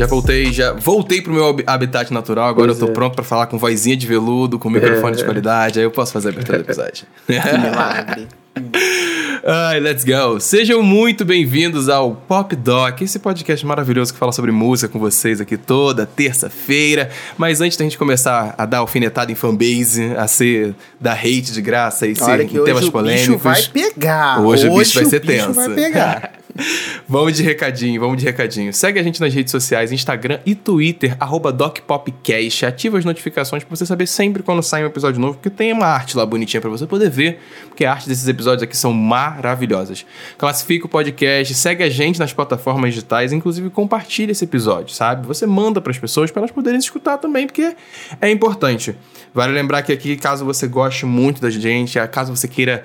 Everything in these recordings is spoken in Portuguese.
Já voltei, já voltei pro meu habitat natural. Agora pois eu tô é. pronto para falar com vozinha de veludo, com microfone é. de qualidade. Aí eu posso fazer a abertura do episódio. Milagre. Ai, let's go! Sejam muito bem-vindos ao Pop Doc, esse podcast maravilhoso que fala sobre música com vocês aqui toda terça-feira. Mas antes da gente começar a dar alfinetada em fanbase, a ser da hate de graça e ser temas polêmicos. Hoje o bicho vai pegar. Hoje, hoje o bicho vai ser tenso. vai pegar. vamos de recadinho, vamos de recadinho. Segue a gente nas redes sociais, Instagram e Twitter, DocPopcast. Ativa as notificações para você saber sempre quando sai um episódio novo, porque tem uma arte lá bonitinha para você poder ver, porque a arte desses episódios aqui são maravilhosas. Classifica o podcast, segue a gente nas plataformas digitais, inclusive compartilha esse episódio, sabe? Você manda para as pessoas para elas poderem escutar também, porque é importante. Vale lembrar que aqui, caso você goste muito da gente, caso você queira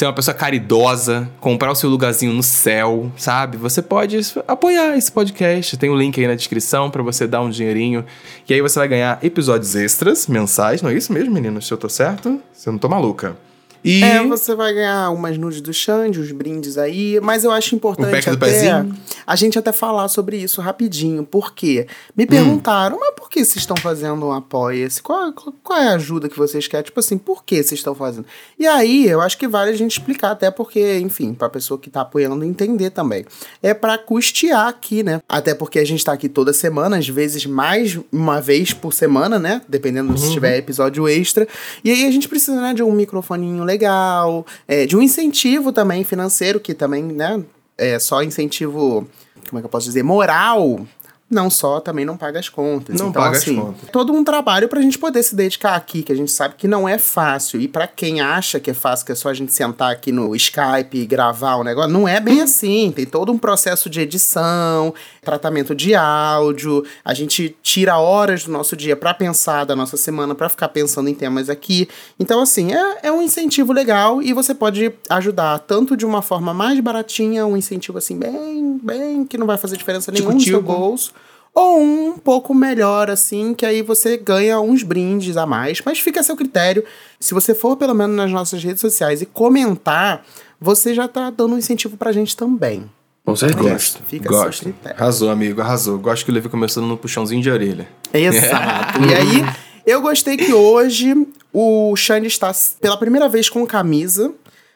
ser uma pessoa caridosa, comprar o seu lugarzinho no céu, sabe? Você pode apoiar esse podcast. Tem o um link aí na descrição para você dar um dinheirinho. E aí você vai ganhar episódios extras mensais. Não é isso mesmo, menino? Se eu tô certo? Se não tô maluca. E... É, você vai ganhar umas nudes do Xande, uns brindes aí, mas eu acho importante até a gente até falar sobre isso rapidinho, porque me perguntaram, hum. mas por que vocês estão fazendo um apoia-se? Qual, qual, qual, é a ajuda que vocês querem? Tipo assim, por que vocês estão fazendo? E aí, eu acho que vale a gente explicar, até porque, enfim, pra pessoa que tá apoiando entender também. É para custear aqui, né? Até porque a gente tá aqui toda semana, às vezes mais uma vez por semana, né? Dependendo uhum. se tiver episódio extra. E aí a gente precisa, né, de um microfoninho legal, é, de um incentivo também financeiro, que também, né, é só incentivo, como é que eu posso dizer, moral não só também não paga as contas. Não então, paga assim, as contas. Todo um trabalho pra gente poder se dedicar aqui, que a gente sabe que não é fácil. E para quem acha que é fácil, que é só a gente sentar aqui no Skype e gravar o negócio, não é bem assim. Tem todo um processo de edição, tratamento de áudio. A gente tira horas do nosso dia para pensar da nossa semana, para ficar pensando em temas aqui. Então, assim, é, é um incentivo legal e você pode ajudar tanto de uma forma mais baratinha, um incentivo assim, bem, bem, que não vai fazer diferença nenhuma no seu bolso ou um pouco melhor, assim, que aí você ganha uns brindes a mais. Mas fica a seu critério. Se você for, pelo menos, nas nossas redes sociais e comentar, você já tá dando um incentivo pra gente também. Com certeza. Gosto. Fica Gosto. Arrasou, amigo, arrasou. Gosto que o Levi começou no puxãozinho de orelha. Exato. e aí, eu gostei que hoje o Xande está pela primeira vez com camisa.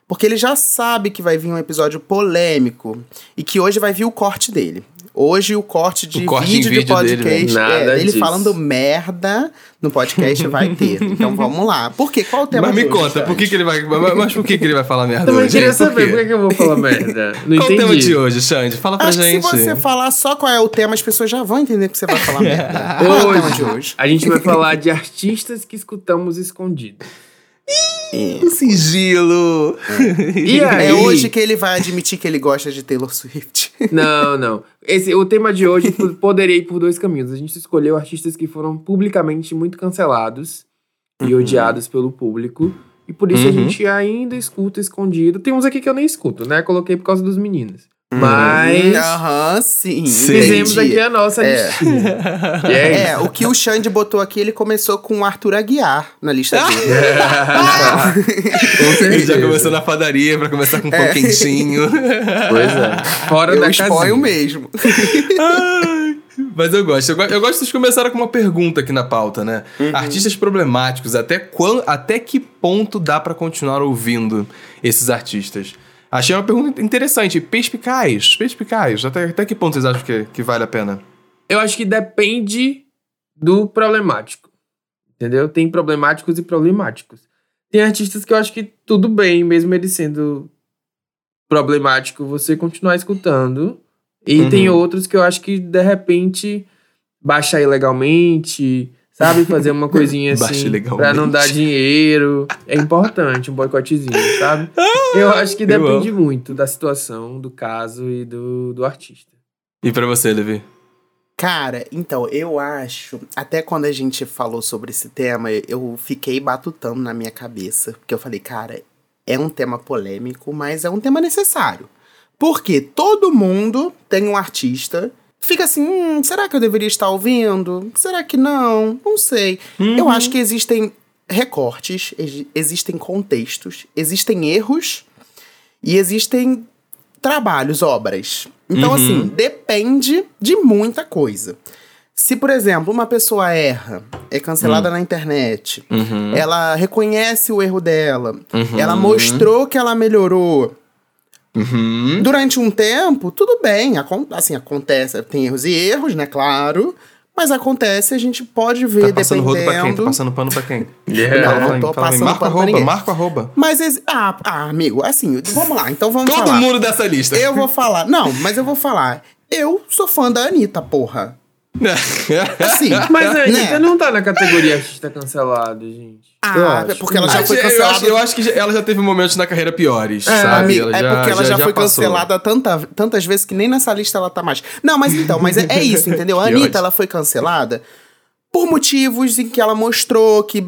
Porque ele já sabe que vai vir um episódio polêmico e que hoje vai vir o corte dele. Hoje o corte de o corte vídeo, vídeo do podcast dele, né? é, ele falando merda no podcast vai ter. Então vamos lá. Por quê? Qual o tema Mas me hoje, conta, por que, que ele vai. Mas por que, que ele vai falar merda eu hoje? Eu queria saber por, por que, eu vou falar merda. Não qual entendi. o tema de hoje, Xande? Fala pra Acho gente. Que se você falar só qual é o tema, as pessoas já vão entender que você vai falar merda. Qual é o tema de hoje? A gente vai falar de artistas que escutamos escondidos. Ih, sigilo! É. E aí? É hoje que ele vai admitir que ele gosta de Taylor Swift. Não, não. Esse, o tema de hoje poderia ir por dois caminhos. A gente escolheu artistas que foram publicamente muito cancelados uhum. e odiados pelo público. E por isso uhum. a gente ainda escuta escondido. Tem uns aqui que eu nem escuto, né? Coloquei por causa dos meninos. Mas. Aham, sim. Fizemos aqui a nossa é. listinha. é, é, o que o Xande botou aqui, ele começou com o Arthur Aguiar na lista dele. ele já começou na padaria pra começar com um pão quentinho. Pois é. Fora eu da casinha. mesmo. Mas eu gosto. Eu, eu gosto que vocês começaram com uma pergunta aqui na pauta, né? Uhum. Artistas problemáticos, até, quando, até que ponto dá para continuar ouvindo esses artistas? Achei uma pergunta interessante. Perspicaz, perspicaz. Até, até que ponto vocês acham que, que vale a pena? Eu acho que depende do problemático. Entendeu? Tem problemáticos e problemáticos. Tem artistas que eu acho que tudo bem, mesmo ele sendo problemático, você continuar escutando. E uhum. tem outros que eu acho que, de repente, baixa ilegalmente, Sabe? Fazer uma coisinha assim pra não dar dinheiro. É importante, um boicotezinho, sabe? Ah, eu acho que depende muito da situação, do caso e do, do artista. E para você, Levi? Cara, então, eu acho. Até quando a gente falou sobre esse tema, eu fiquei batutando na minha cabeça. Porque eu falei, cara, é um tema polêmico, mas é um tema necessário. Porque todo mundo tem um artista fica assim, hum, será que eu deveria estar ouvindo? Será que não? Não sei. Uhum. Eu acho que existem recortes, existem contextos, existem erros e existem trabalhos, obras. Então, Uhum. assim, depende de muita coisa. Se, por exemplo, uma pessoa erra, é cancelada na internet, Uhum. ela reconhece o erro dela, ela mostrou que ela melhorou. Uhum. Durante um tempo, tudo bem, acon- assim, acontece, tem erros e erros, né, claro, mas acontece, a gente pode ver, Tá passando rodo pra quem? Tá dependendo... passando pano pra quem? Yeah. Não, não tô fala passando Marco pano pra arroba, ninguém. marco arroba. Mas, ex- ah, ah, amigo, assim, vamos lá, então vamos Todo falar. mundo dessa lista. Eu vou falar, não, mas eu vou falar, eu sou fã da Anitta, porra. Assim, Mas a Anitta né? não tá na categoria artista cancelado, gente. Ah, acho. porque ela já foi eu, acho, cancelada. eu acho que já- ela já teve momentos na carreira piores, É, sabe? amigo, é porque ela já, foi passou. cancelada tanta, tantas vezes que nem nessa lista ela tá mais. Não, mas então, mas é, é isso, entendeu? A Anitta, ódio. ela foi cancelada por motivos em que ela mostrou que,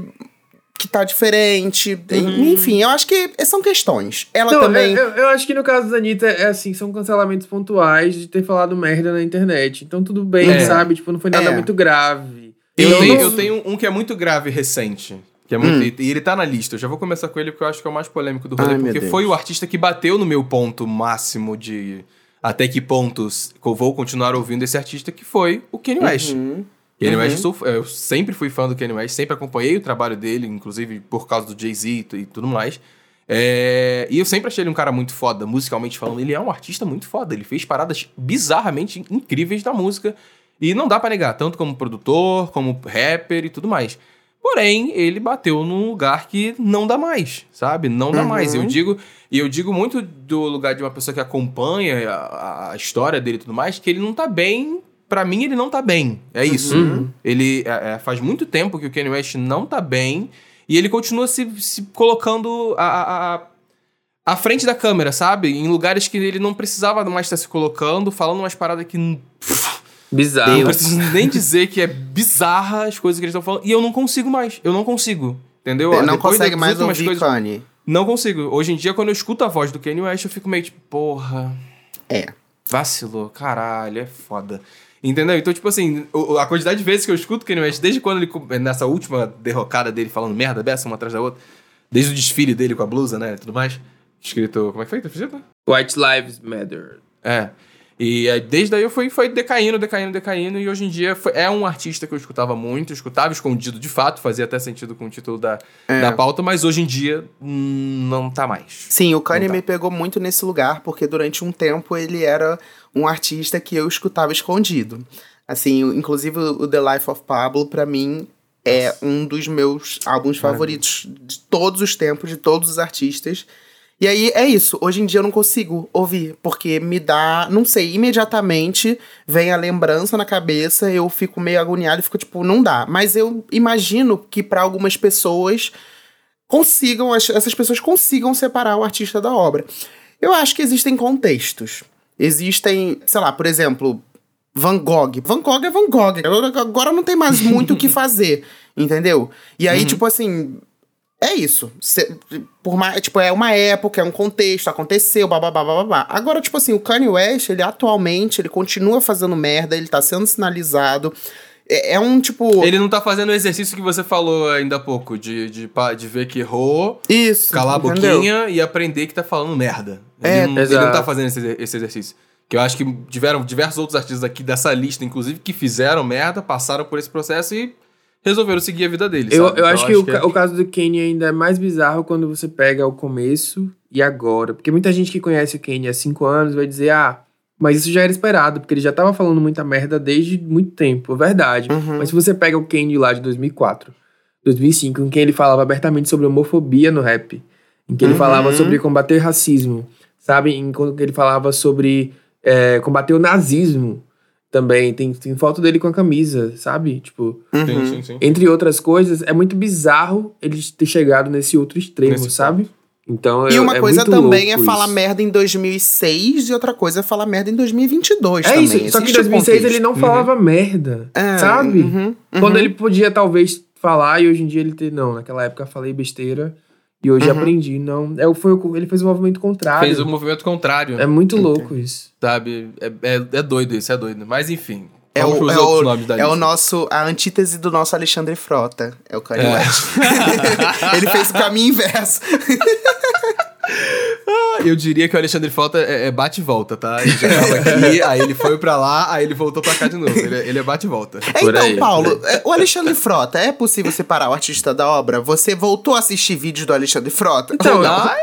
que tá diferente. Enfim, eu acho que são questões. Ela Não, também. eu, eu acho que no caso da Anitta, é assim, são cancelamentos pontuais de ter falado merda na internet. Então tudo bem, É. sabe? Tipo, não foi nada É. muito grave. Eu, Então, tenho, não- eu tenho um que é muito grave recente. Que é muito, E ele tá na lista. Eu já vou começar com ele porque eu acho que é o mais polêmico do rolê. Ai, porque foi o artista que bateu no meu ponto máximo de até que pontos eu vou continuar ouvindo esse artista, que foi o Kanye West. Uhum. Kanye Uhum. West, eu, sou- eu sempre fui fã do Kanye West, sempre acompanhei o trabalho dele, inclusive por causa do Jay-Z e tu- tudo mais. É, e eu sempre achei ele um cara muito foda, musicalmente falando. Ele é um artista muito foda. Ele fez paradas bizarramente incríveis da música. E não dá pra negar, tanto como produtor, como rapper e tudo mais. Porém, ele bateu num lugar que não dá mais, sabe? Não dá Uhum. mais. Eu digo, e eu digo muito do lugar de uma pessoa que acompanha a, a história dele e tudo mais, que ele não tá bem. Pra mim, ele não tá bem. É isso. Uhum. Ele é, é, faz muito tempo que o Kanye West não tá bem. E ele continua se, se colocando a, a, a- à frente da câmera, sabe? Em lugares que ele não precisava mais estar se colocando, falando umas paradas que não Bizarro. preciso nem dizer que é bizarra as coisas que eles estão falando. E eu não consigo mais. Eu não consigo. Entendeu? Você não Depois consegue mais ouvir coisas- Kanye. Não consigo. Hoje em dia, quando eu escuto a voz do Kanye West, eu fico meio tipo, porra. É. Vacilou, caralho, é foda. Entendeu? Então, tipo assim, a quantidade de vezes que eu escuto o Kanye West, desde quando ele, nessa última derrocada dele falando merda dessa, uma atrás da outra, desde o desfile dele com a blusa, né, e tudo mais, escrito, como é que foi? Tá escrito? White Lives Matter. É. E desde aí eu fui, foi decaindo, decaindo, decaindo, e hoje em dia foi- é um artista que eu escutava muito, eu escutava escondido de fato, fazia até sentido com o título da, É. da pauta, mas hoje em dia hum, não tá mais. Sim, o Kanye tá. me pegou muito nesse lugar, porque durante um tempo ele era um artista que eu escutava escondido. Assim, inclusive o The Life of Pablo, pra mim, é um dos meus álbuns favoritos de todos os tempos, de todos os artistas. E aí é isso, hoje em dia eu não consigo ouvir, porque me dá, não sei, imediatamente vem a lembrança na cabeça, eu fico meio agoniado e fico tipo, não dá. Mas eu imagino que pra algumas pessoas consigam, as- essas pessoas consigam separar o artista da obra. Eu acho que existem contextos. Existem, sei lá, por exemplo, Van Gogh. Van Gogh é Van Gogh. Agora- não tem mais muito o que fazer, entendeu? E aí, tipo assim, é isso. Cê- por mais, tipo, é uma época, é um contexto, aconteceu, bababá, babá. Agora, tipo assim, o Kanye West, ele atualmente, ele continua fazendo merda, ele tá sendo sinalizado. É, é um, tipo... Ele não tá fazendo o exercício que você falou ainda há pouco, de, de, de ver que errou, Isso, calar a entendeu? boquinha e aprender que tá falando merda. Ele, É, não, ele não tá fazendo esse, esse exercício. Que eu acho que tiveram diversos outros artistas aqui dessa lista, inclusive, que fizeram merda, passaram por esse processo e resolveram seguir a vida deles. Eu, sabe? eu Então, acho que, o, é- o caso do Kanye ainda é mais bizarro quando você pega o começo e agora. Porque muita gente que conhece o Kanye há cinco anos vai dizer, ah, mas isso já era esperado, porque ele já tava falando muita merda desde muito tempo, é verdade. Uhum. Mas se você pega o Kanye lá de 2004, 2005, em que ele falava abertamente sobre homofobia no rap, em que ele Uhum. falava sobre combater racismo, sabe? Em que ele falava sobre é, combater o nazismo também. Tem, tem foto dele com a camisa, sabe? Tipo, Uhum. Sim, sim, sim. entre outras coisas, é muito bizarro ele ter chegado nesse outro extremo, Nesse sabe? Então, E é- uma é coisa muito também é falar isso. merda em 2006 e outra coisa é falar merda em 2022 É também. isso, só que em Existe um 2006 ele não falava merda, É, sabe? uhum, Quando uhum. ele podia talvez falar e hoje em dia ele ter não, naquela época eu falei besteira e hoje Uhum. aprendi, não. É, foi, o- ele fez um movimento contrário. Fez o movimento contrário, É muito louco isso. sabe? É, é, é doido isso, é doido. Mas enfim, É vamos o, é, o, é o nosso, a antítese do nosso Alexandre Frota. É o Kanye É. West. ele fez o caminho inverso. eu diria que o Alexandre Frota é, é bate e volta, tá? Ele já tava aqui, aí ele foi pra lá, aí ele voltou pra cá de novo. Ele, ele é bate e volta. É, então, aí, Paulo, é, o Alexandre Frota, é possível separar o artista da obra? Você voltou a assistir vídeos do Alexandre Frota? Então, Ai,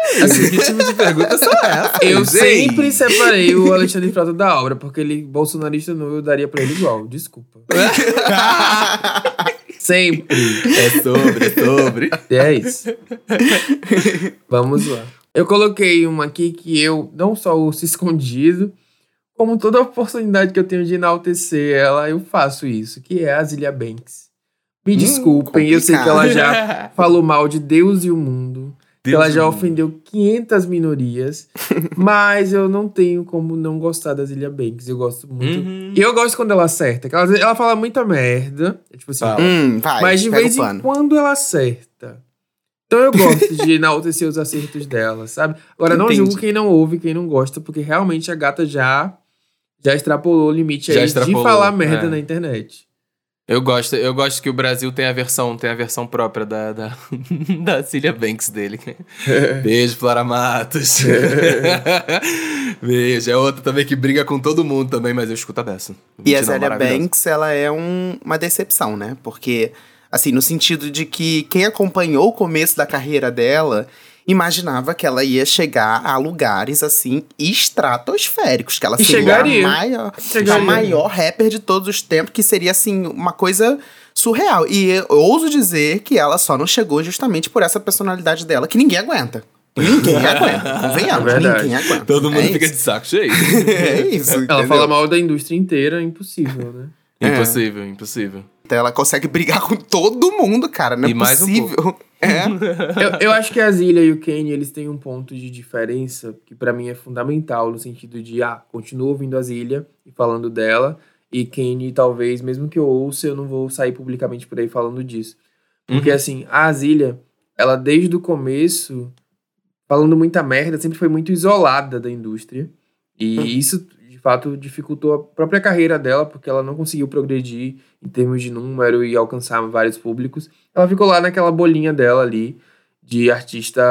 que tipo de pergunta são essas? Eu gente? sempre separei o Alexandre Frota da obra, porque ele, bolsonarista não, eu daria pra ele igual. Desculpa. sempre. É sobre, é sobre. É isso. Vamos lá. Eu coloquei uma aqui que eu não só ouço escondido, como toda oportunidade que eu tenho de enaltecer ela, eu faço isso, que é a Zilia Banks. Me desculpem, eu sei que ela já falou mal de Deus e o mundo, que Deus ela e já mundo. ofendeu 500 minorias, mas eu não tenho como não gostar da Zilia Banks. Eu gosto muito. Uhum. E eu gosto quando ela acerta, que ela, ela fala muita merda, tipo assim. Hum, vai, mas de vez em quando ela acerta. Então eu gosto de enaltecer os acertos dela, sabe? Agora, não Entendi. julgo quem não ouve, quem não gosta, porque realmente a gata já já extrapolou o limite Já aí extrapolou, de falar merda é. na internet. Eu gosto, eu gosto que o Brasil tem a versão, tem a versão própria da, da, da Cilia Banks dele. Beijo, Flora Matos. Beijo. É outra também que briga com todo mundo também, mas eu escuto a beça. E a não, maravilhosa. Banks, ela é um- uma decepção, né? Porque, assim, no sentido de que quem acompanhou o começo da carreira dela imaginava que ela ia chegar a lugares, assim, estratosféricos. Que ela seria chegaria. a maior, Chegaria. a maior rapper de todos os tempos, que seria, assim, uma coisa surreal. E eu ouso dizer que ela só não chegou justamente por essa personalidade dela, que ninguém aguenta. Ninguém aguenta, convenhamos, É verdade. ninguém aguenta. Todo mundo É fica isso. de saco cheio. É isso, Ela entendeu? fala mal da indústria inteira, é impossível, né? É. Impossível, impossível. Então ela consegue brigar com todo mundo, cara. Não é E mais um possível. é. eu, eu acho que a Zilia e o Kanye, eles têm um ponto de diferença que pra mim é fundamental, no sentido de, ah, continuo ouvindo a Zilia e falando dela, e Kanye, talvez, mesmo que eu ouça, eu não vou sair publicamente por aí falando disso. Porque, Uhum. assim, a Zilia, ela desde o começo, falando muita merda, sempre foi muito isolada da indústria. E Uhum. isso, fato, dificultou a própria carreira dela, porque ela não conseguiu progredir em termos de número e alcançar vários públicos. Ela ficou lá naquela bolinha dela ali, de artista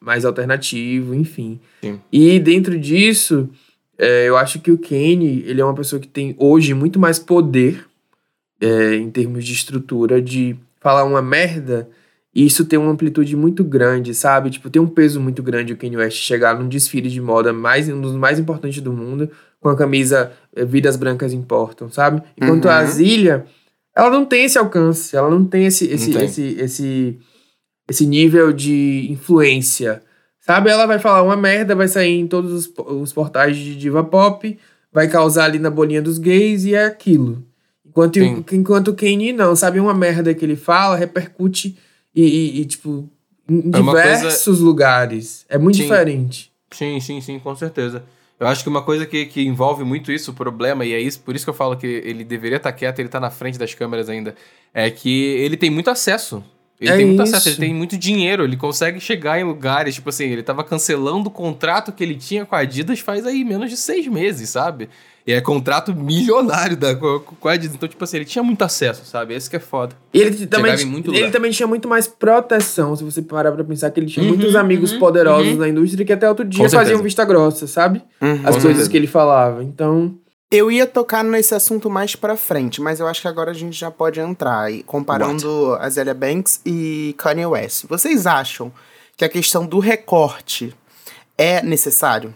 mais alternativo, enfim. Sim. E dentro disso, é, eu acho que o Kanye, ele é uma pessoa que tem hoje muito mais poder é, em termos de estrutura, de falar uma merda e isso tem uma amplitude muito grande, sabe? Tipo, tem um peso muito grande o Kanye West chegar num desfile de moda mais, um dos mais importantes do mundo, com a camisa é, Vidas Brancas Importam, sabe? Enquanto a Uhum. Zilia, ela não tem esse alcance, ela não tem esse, esse, tem. esse, esse, esse nível de influência, sabe? Ela vai falar uma merda, vai sair em todos os, os portais de diva pop, vai causar ali na bolinha dos gays e é aquilo. Enquanto, Sim. enquanto o Kanye não, sabe? Uma merda que ele fala repercute e, e- tipo, em É uma coisa- diversos lugares. É muito Sim. diferente. Sim, sim, sim, com certeza. Eu acho que uma coisa que, que envolve muito isso, o problema, e é isso, por isso que eu falo que ele deveria estar quieto, ele tá na frente das câmeras ainda, é que ele tem muito acesso. Ele É tem muito isso. acesso, ele tem muito dinheiro, ele consegue chegar em lugares, tipo assim, ele tava cancelando o contrato que ele tinha com a Adidas faz aí menos de seis meses, sabe? E é contrato milionário da, com, a. Então, tipo assim, ele tinha muito acesso, sabe? Esse que é foda. E ele também, ele lugar. também tinha muito mais proteção, se você parar pra pensar que ele tinha Uhum, muitos amigos uhum, poderosos uhum. na indústria que até outro dia Com certeza. faziam vista grossa, sabe? Uhum. As coisas certeza. que ele falava. Então, Eu ia tocar nesse assunto mais pra frente, mas eu acho que agora a gente já pode entrar aí, comparando a Zélia Banks e Kanye West. Vocês acham que a questão do recorte é necessário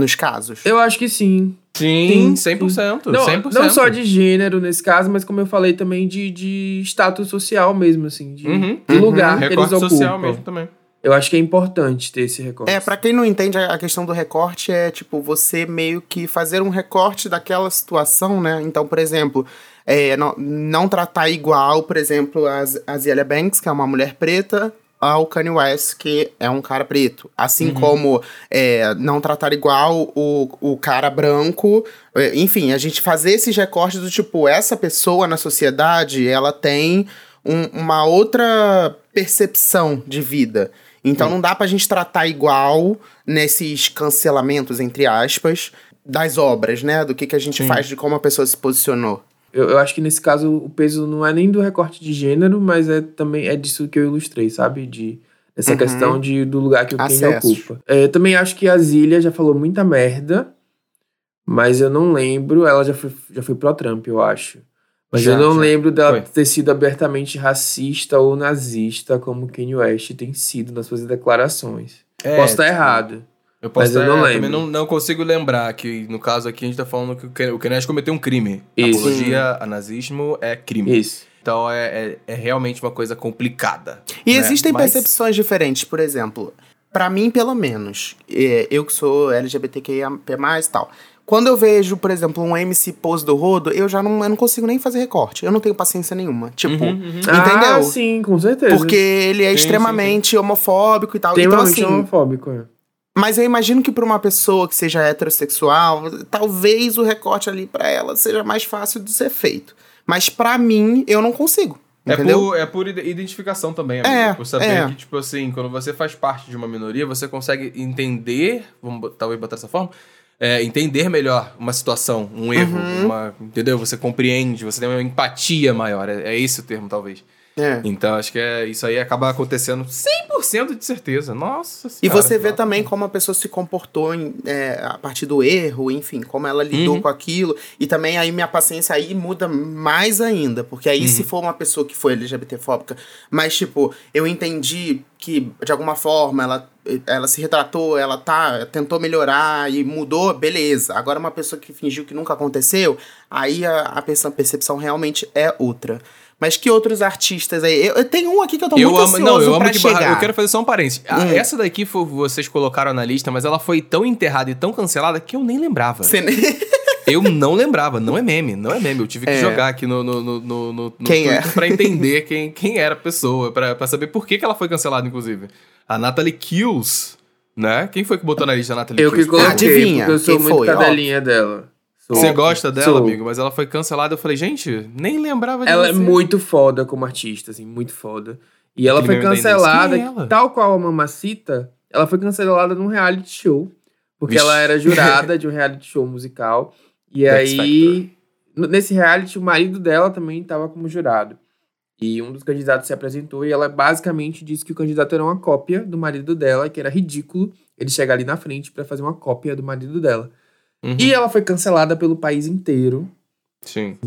nos casos? eu acho que sim. Sim, Sim, 100%. Não, 100%. não só de gênero nesse caso, mas como eu falei também de, de status social mesmo, assim, de, Uhum. de lugar que eles Recorte ocupam. social mesmo também. Eu acho que é importante ter esse recorte. É, pra quem não entende, a questão do recorte é, tipo, você meio que fazer um recorte daquela situação, né? Então, por exemplo, é, não, não tratar igual, por exemplo, a Zélia Banks, que é uma mulher preta, ao Kanye West, que é um cara preto. Assim como é, não tratar igual o, o cara branco. é, enfim, a gente fazer esses recortes do tipo, essa pessoa na sociedade, ela tem um- uma outra percepção de vida. Então não dá pra gente tratar igual nesses cancelamentos, entre aspas, das obras, né? Do que, que a gente Sim. faz, de como a pessoa se posicionou. Eu, eu acho que nesse caso o peso não é nem do recorte de gênero, mas é também é disso que eu ilustrei, sabe? De Essa Uhum. questão de, do lugar que o Acesso. ocupa. É, eu também acho que a Zília já falou muita merda, mas eu não lembro. Ela já foi, já foi pró-Trump, eu acho. Mas Já, eu não já. lembro dela Foi. ter sido abertamente racista ou nazista, como Kanye West tem sido nas suas declarações. É, Posso estar tipo, errado. Eu posso Mas eu estar- não é, lembro. Também não, não consigo lembrar que, no caso aqui, a gente tá falando que o Ken- o Kanye cometeu um crime. Isso. Apologia a nazismo é crime. Isso. Então é, é, é realmente uma coisa complicada. E né? existem Mas- percepções diferentes, por exemplo, pra mim, pelo menos, é, eu que sou LGBTQIA+, e tal. Quando eu vejo, por exemplo, um MC pose do rodo, eu já não, eu não consigo nem fazer recorte. Eu não tenho paciência nenhuma. Tipo, Uhum, uhum. Entendeu? Ah, sim, com certeza. porque ele é Sim, extremamente homofóbico e tal. então, Extremamente assim, homofóbico, é. Mas eu imagino que pra uma pessoa que seja heterossexual, talvez o recorte ali pra ela seja mais fácil de ser feito. Mas pra mim, eu não consigo. É Entendeu? por, é por ide- identificação também, amigo. É, por saber é. que, tipo assim, quando você faz parte de uma minoria, você consegue entender, vamos talvez botar dessa forma, é, entender melhor uma situação, um erro, Uhum. uma, entendeu? Você compreende, você tem uma empatia maior. É, é esse o termo, talvez. É. Então, acho que é, isso aí acaba acontecendo 100% de certeza. Nossa E senhora. você vê também como a pessoa se comportou em- é, a partir do erro, enfim, como ela lidou Uhum. com aquilo. E também aí minha paciência aí muda mais ainda. Porque aí Uhum. se for uma pessoa que foi LGBTfóbica, mas tipo, eu entendi que de alguma forma ela, ela se retratou, ela tá, tentou melhorar e mudou, beleza. Agora uma pessoa que fingiu que nunca aconteceu, aí a, a perce- percepção realmente é outra. Mas que outros artistas aí? Eu, eu tenho um aqui que eu tô Eu muito amo, ansioso não, eu amo que chegar. eu quero fazer só um parênteses. Hum. Essa daqui foi, vocês colocaram na lista, mas ela foi tão enterrada e tão cancelada que eu nem lembrava. Você- Eu não lembrava, não é meme, não é meme. Eu tive que É. jogar aqui no, no, no, no, no Quem é? Twitter pra entender quem, quem era a pessoa, pra, pra saber por que, que ela foi cancelada, inclusive. A Natalie Kills, né? Quem foi que botou na lista a Natalie Eu que Kills? coloquei, Adivinha, porque eu sou quem muito foi? cadelinha dela. Sou. Você gosta dela, Sou. amigo? Mas ela foi cancelada. Eu falei, gente, nem lembrava de Ela é você. muito foda como artista, assim, muito foda. E ela Aquele foi cancelada, é ela? tal qual a Mamacita, ela foi cancelada num reality show. Porque Vixe. ela era jurada de um reality show musical. E aí, n- nesse reality, o marido dela também estava como jurado. E um dos candidatos se apresentou e ela basicamente disse que o candidato era uma cópia do marido dela, que era ridículo ele chegar ali na frente pra fazer uma cópia do marido dela. Uhum. E ela foi cancelada pelo país inteiro. Sim.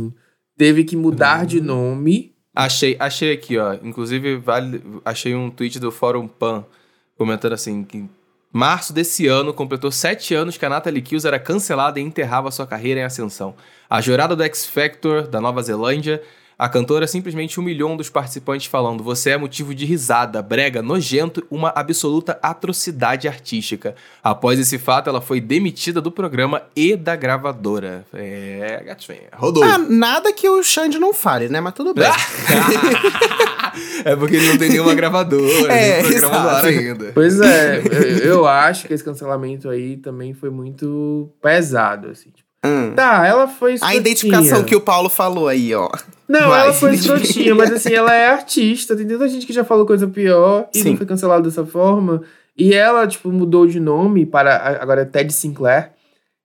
Teve que mudar Uhum. de nome. Achei, achei aqui, ó. Inclusive, vale, achei um tweet do Fórum Pan comentando assim: que março desse ano completou sete anos que a Natalie Kills era cancelada e enterrava sua carreira em ascensão. A jurada do X Factor da Nova Zelândia, a cantora simplesmente humilhou um dos participantes, falando: Você é motivo de risada, brega, nojento, uma absoluta atrocidade artística. Após esse fato, ela foi demitida do programa e da gravadora. É, gatinha. Rodou. Ah, nada que o Xande não fale, né? Mas tudo bem. é porque ele não tem nenhuma gravadora, É, nem programa no ar exato. ainda. Pois é, eu, eu acho que esse cancelamento aí também foi muito pesado, assim. Hum. Tá, ela foi A escrotinha. identificação que o Paulo falou aí, ó. Não, Vai. ela foi escrotinha, mas assim, ela é artista. Tem tanta gente que já falou coisa pior e Sim. não foi cancelada dessa forma. E ela, tipo, mudou de nome para a- agora é Ted Sinclair.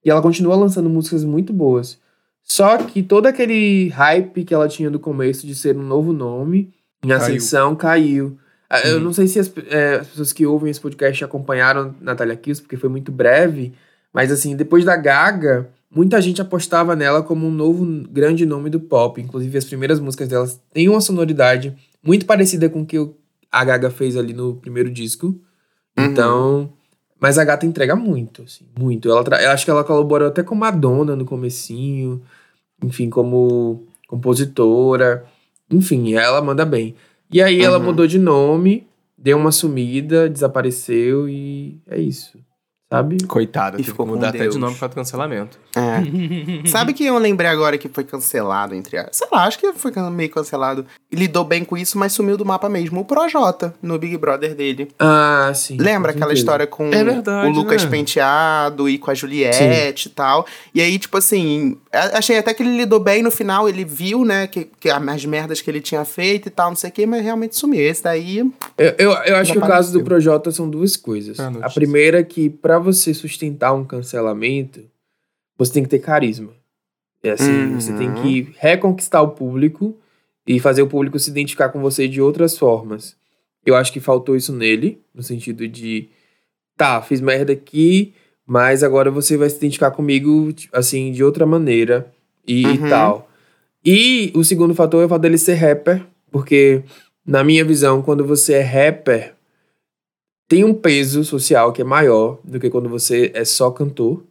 E ela continua lançando músicas muito boas. Só que todo aquele hype que ela tinha no começo de ser um novo nome, em ascensão, caiu. Ah, Eu Uhum. não sei se as, é, as pessoas que ouvem esse podcast acompanharam Natália Kills, porque foi muito breve. Mas assim, depois da Gaga, muita gente apostava nela como um novo grande nome do pop. Inclusive, as primeiras músicas delas têm uma sonoridade muito parecida com o que a Gaga fez ali no primeiro disco. Uhum. Então. Mas a gata entrega muito, assim, muito. Ela tra- eu acho que ela colaborou até com Madonna no comecinho. Enfim, como compositora. Enfim, ela manda bem. E aí ela Uhum. mudou de nome, deu uma sumida, desapareceu e é isso. Sabe? Coitada, E que ficou com mudar até de nome por causa do cancelamento. É. Sabe que eu lembrei agora que foi cancelado, entre as... Sei lá, acho que foi meio cancelado. Lidou bem com isso, mas sumiu do mapa mesmo. O Projota, no Big Brother dele. Ah, sim. Lembra aquela história com É verdade, o Lucas né? Penteado e com a Juliette e tal? E aí, tipo assim, a- achei até que ele lidou bem no final, ele viu, né, que, que as merdas que ele tinha feito e tal, não sei o quê, mas realmente sumiu. Esse daí, Eu, eu, eu acho que o caso do. Projota são duas coisas. Ah, a primeira é que pra você sustentar um cancelamento, você tem que ter carisma. É assim, Uhum. você tem que reconquistar o público e fazer o público se identificar com você de outras formas. Eu acho que faltou isso nele, no sentido de, tá, fiz merda aqui, mas agora você vai se identificar comigo, assim, de outra maneira e, Uhum. e tal. E o segundo fator é o fato dele ser rapper, porque, na minha visão, quando você é rapper, tem um peso social que é maior do que quando você é só cantor.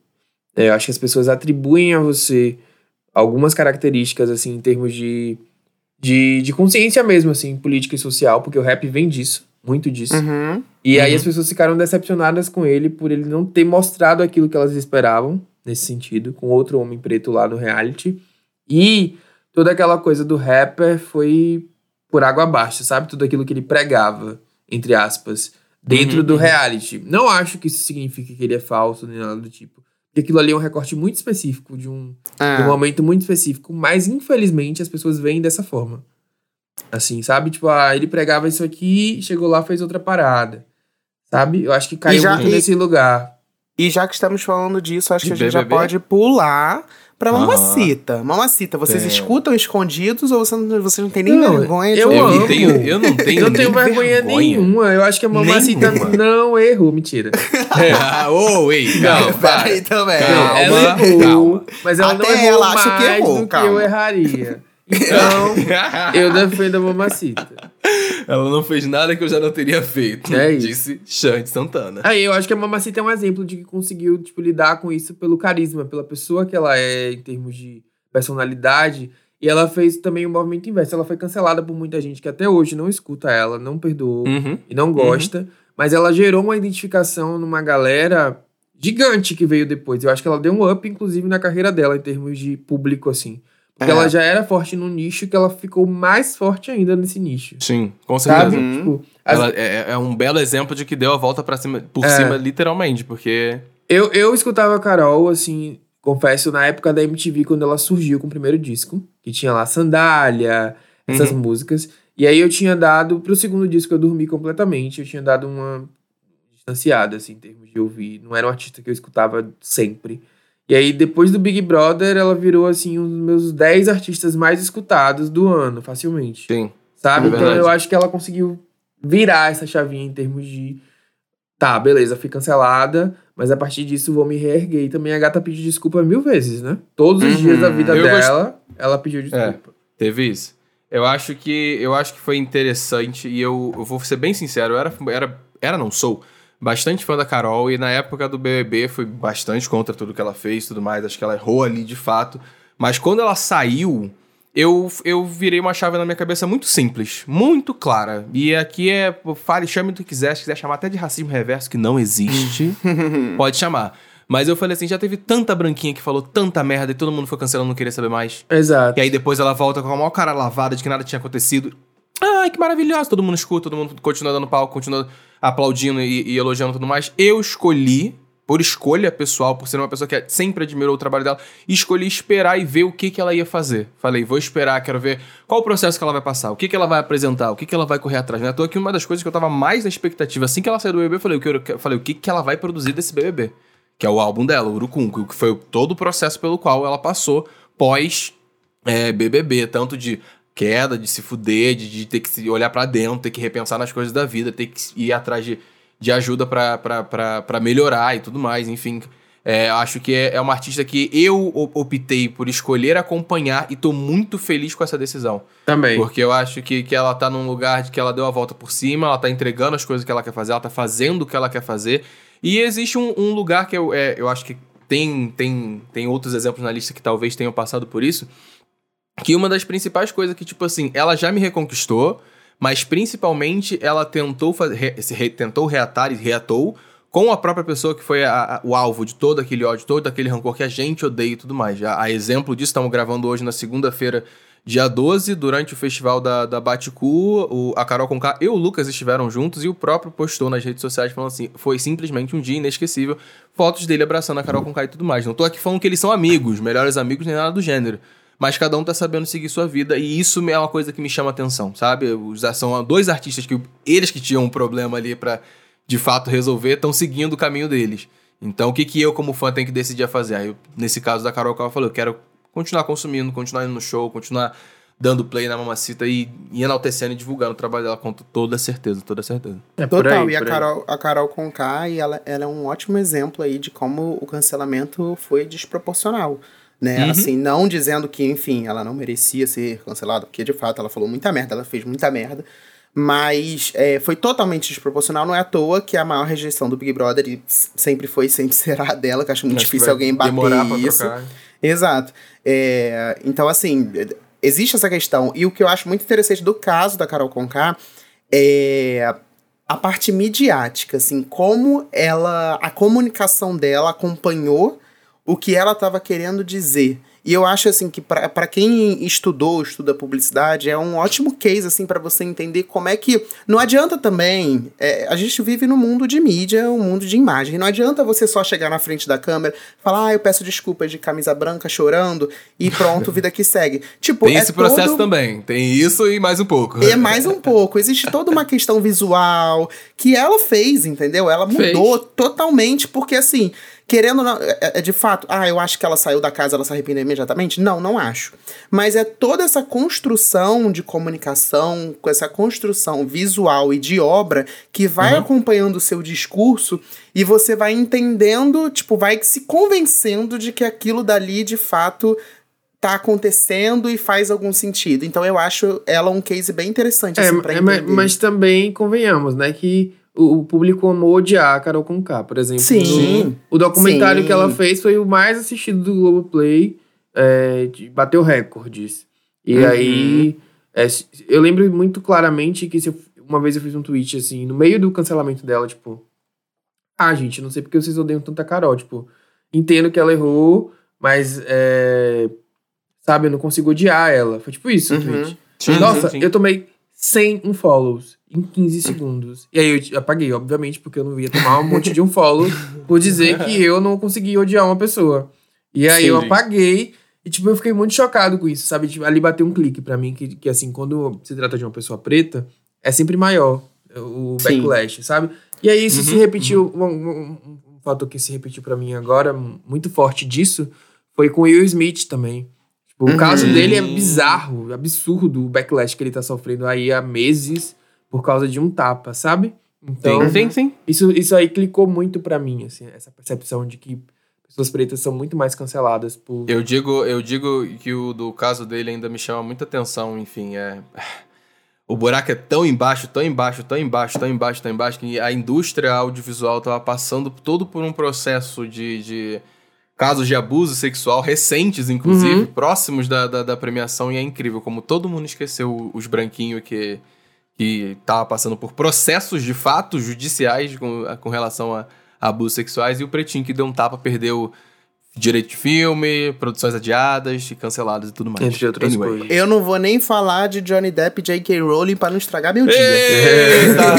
É, eu acho que as pessoas atribuem a você algumas características, assim, em termos de, de, de consciência mesmo, assim, política e social, porque o rap vem disso, muito disso. Uhum. E aí Uhum. as pessoas ficaram decepcionadas com ele por ele não ter mostrado aquilo que elas esperavam, nesse sentido, com outro homem preto lá no reality. E toda aquela coisa do rapper foi por água abaixo, sabe? Tudo aquilo que ele pregava, entre aspas, dentro Uhum, do uhum. reality. Não acho que isso signifique que ele é falso, nem nada do tipo. Porque aquilo ali é um recorte muito específico, de um, de um É. momento muito específico, mas infelizmente as pessoas veem dessa forma. Assim, sabe? Tipo, ah, ele pregava isso aqui, chegou lá, fez outra parada. Sabe? Eu acho que caiu já- muito e- nesse lugar. E já que estamos falando disso, acho que a gente já BBB? pode pular pra. Mamacita. Mamacita, vocês Tem. escutam escondidos ou você não, vocês não têm nem Não, vergonha de eu Eu amo. não tenho, eu não tenho, Eu não tenho nem vergonha, nenhuma. Eu acho que a mamacita Nenhuma. não errou. Mentira. Ah, ô, ei, calma. Não, para. Peraí também. Calma, ela errou, calma. mas ela Até não errou ela acha mais que errou, do que calma. eu erraria. Então, eu defendo a mamacita. Ela não fez nada que eu já não teria feito. É isso. Disse Xande Santana. Aí eu acho que a Mamacita é um exemplo de que conseguiu, tipo, lidar com isso pelo carisma, pela pessoa que ela é em termos de personalidade. E ela fez também o movimento inverso. Ela foi cancelada por muita gente que até hoje não escuta ela, não perdoou Uhum. e não gosta. Mas ela gerou uma identificação numa galera gigante que veio depois. Eu acho que ela deu um up, inclusive, na carreira dela, em termos de público, assim. Porque É. ela já era forte no nicho, que ela ficou mais forte ainda nesse nicho. Sim, com certeza. Sabe? Uhum. Tipo, as- Ela é, é um belo exemplo de que deu a volta para cima, por É. cima, literalmente, porque. Eu, eu escutava a Carol, assim, confesso, na época da MTV, quando ela surgiu com o primeiro disco, que tinha lá Sandália, essas Uhum. músicas. E aí eu tinha dado, pro segundo disco eu dormi completamente, eu tinha dado uma distanciada, assim, em termos de ouvir. Não era um artista que eu escutava sempre. E aí, depois do Big Brother, ela virou, assim, um dos meus 10 artistas mais escutados do ano, facilmente. Sim. Sabe? É então eu acho que ela conseguiu virar essa chavinha em termos de. Tá, beleza, fui cancelada, mas a partir disso vou me reerguer. E também a gata pediu desculpa mil vezes, né? Todos os Uhum. dias da vida Eu dela, ela pediu desculpa. Teve isso. Eu acho que eu acho que foi interessante e eu, eu vou ser bem sincero, eu era, era, era não sou bastante fã da Carol e na época do BBB fui bastante contra tudo que ela fez, e tudo mais, acho que ela errou ali de fato, mas quando ela saiu, eu, eu virei uma chave na minha cabeça muito simples, muito clara. E aqui é, fale, chame o que quiser, se quiser chamar até de racismo reverso que não existe, pode chamar. Mas eu falei assim, já teve tanta branquinha que falou tanta merda e todo mundo foi cancelando, não queria saber mais. Exato. E aí depois ela volta com a maior cara lavada de que nada tinha acontecido. Ai, que maravilhoso. Todo mundo escuta, todo mundo continua dando palco, continua aplaudindo e, e elogiando tudo mais. Eu escolhi, por escolha pessoal, por ser uma pessoa que sempre admirou o trabalho dela, escolhi esperar e ver o que, que ela ia fazer. Falei, vou esperar, quero ver qual o processo que ela vai passar, o que, que ela vai apresentar, o que, que ela vai correr atrás. Não é à toa que uma das coisas que eu tava mais na expectativa, assim que ela saiu do BBB, eu falei, o que, eu, falei, o que, que ela vai produzir desse BBB. Que é o álbum dela, o que foi todo o processo pelo qual ela passou pós é, BBB, tanto de queda, de se fuder, de, de ter que se olhar pra dentro, ter que repensar nas coisas da vida, ter que ir atrás de, de ajuda pra melhorar e tudo mais, enfim. É, acho que é, é uma artista que eu optei por escolher acompanhar e tô muito feliz com essa decisão. Também. Porque eu acho que, que ela tá num lugar de que ela deu a volta por cima, ela tá entregando as coisas que ela quer fazer, ela tá fazendo o que ela quer fazer. E existe um, um lugar que eu, é, eu acho que tem, tem, tem outros exemplos na lista que talvez tenham passado por isso. Que uma das principais coisas que, tipo assim, ela já me reconquistou, mas principalmente ela tentou, re- tentou reatar e reatou com a própria pessoa que foi a- a- o alvo de todo aquele ódio, todo aquele rancor que a gente odeia e tudo mais. A, a exemplo disso, estamos gravando hoje na segunda-feira, dia 12, durante o festival da, da Baticu, o, a Carol Conká e o Lucas estiveram juntos e o próprio postou nas redes sociais falando assim, foi simplesmente um dia inesquecível, fotos dele abraçando a Carol Conká e tudo mais. Não tô aqui falando que eles são amigos, melhores amigos, nem nada do gênero. Mas cada um tá sabendo seguir sua vida e isso é uma coisa que me chama atenção, sabe? Os, são dois artistas que eles que tinham um problema ali pra de fato resolver estão seguindo o caminho deles. Então o que, que eu, como fã, tenho que decidir a fazer? Aí, eu, nesse caso da Carol eu falei, eu quero continuar consumindo, continuar indo no show, continuar dando play na mamacita e, e enaltecendo e divulgando o trabalho dela com toda certeza, toda certeza. É por Total, aí, e a. Carol, a Carol Conká, e ela, ela é um ótimo exemplo aí de como o cancelamento foi desproporcional. Né? Uhum. Assim, não dizendo que, enfim, ela não merecia ser cancelada, porque de fato ela falou muita merda, ela fez muita merda. Mas é, foi totalmente desproporcional, não é à toa que a maior rejeição do Big Brother sempre foi e sempre será dela, que eu acho muito difícil alguém bater isso. trocar. Exato. É, então, assim, existe essa questão. E o que eu acho muito interessante do caso da Carol Conká é a parte midiática, assim, como ela, a comunicação dela acompanhou o que ela estava querendo dizer. E eu acho assim que para quem estudou, estuda publicidade, é um ótimo case assim para você entender como é que não adianta também, é, a gente vive no mundo de mídia, um mundo de imagem. Não adianta você só chegar na frente da câmera, falar: "Ah, eu peço desculpas de camisa branca chorando" e pronto, vida que segue. Tipo, Tem é esse processo todo... também. Tem isso e mais um pouco. É mais um pouco. Existe toda uma questão visual que ela fez, entendeu? Ela Fez. mudou totalmente, porque assim, querendo ou não, é, é de fato, ah, eu acho que ela saiu da casa, ela se arrependeu imediatamente? Não, não acho. Mas é toda essa construção de comunicação, com essa construção visual e de obra que vai Uhum. acompanhando o seu discurso e você vai entendendo, tipo, vai se convencendo de que aquilo dali de fato tá acontecendo e faz algum sentido. Então eu acho ela um case bem interessante, É, assim, pra é, mas, mas também convenhamos, né, que o, o público amou odiar a Carol Conká, por exemplo. Sim. No- o documentário Sim. que ela fez foi o mais assistido do Globoplay, é, de- bateu recordes. E Uhum. aí, é, eu lembro muito claramente que se eu- uma vez eu fiz um tweet, assim, no meio do cancelamento dela, tipo... Ah, gente, não sei porque vocês odeiam tanto a Carol, tipo... Entendo que ela errou, mas, é, sabe, eu não consigo odiar ela. Foi tipo isso o Uhum. tweet. Sim, Nossa, sim, sim. eu tomei 100 unfollows em 15 segundos. E aí eu apaguei, obviamente, porque eu não ia tomar um monte de unfollow por dizer que eu não consegui odiar uma pessoa. E aí eu Sim. apaguei e, tipo, eu fiquei muito chocado com isso, sabe? Tipo, ali bateu um clique pra mim que, que, assim, quando se trata de uma pessoa preta, é sempre maior o Sim. backlash, sabe? E aí isso se Uhum, repetiu, um, um- um fator que se repetiu pra mim agora, muito forte disso, foi com o Will Smith também. Tipo, o Uhum. caso dele é bizarro, absurdo o backlash que ele tá sofrendo aí há meses por causa de um tapa, sabe? Então, Sim, sim, sim. isso, isso aí clicou muito pra mim, assim, essa percepção de que pessoas pretas são muito mais canceladas por. Eu digo, eu digo que o do caso dele ainda me chama muita atenção, enfim, é. O buraco é tão embaixo, tão embaixo, tão embaixo, tão embaixo, tão embaixo, que a indústria audiovisual estava passando todo por um processo de, de casos de abuso sexual recentes, inclusive, Uhum. próximos da, da, da premiação, e é incrível como todo mundo esqueceu os branquinhos que, que tava passando por processos de fato judiciais com, com relação a, a abusos sexuais, e o pretinho que deu um tapa perdeu direito de filme, produções adiadas e canceladas e tudo mais. Entre outras Anyway. coisas. Eu não vou nem falar de Johnny Depp e J.K. Rowling pra não estragar meu dia. Eita,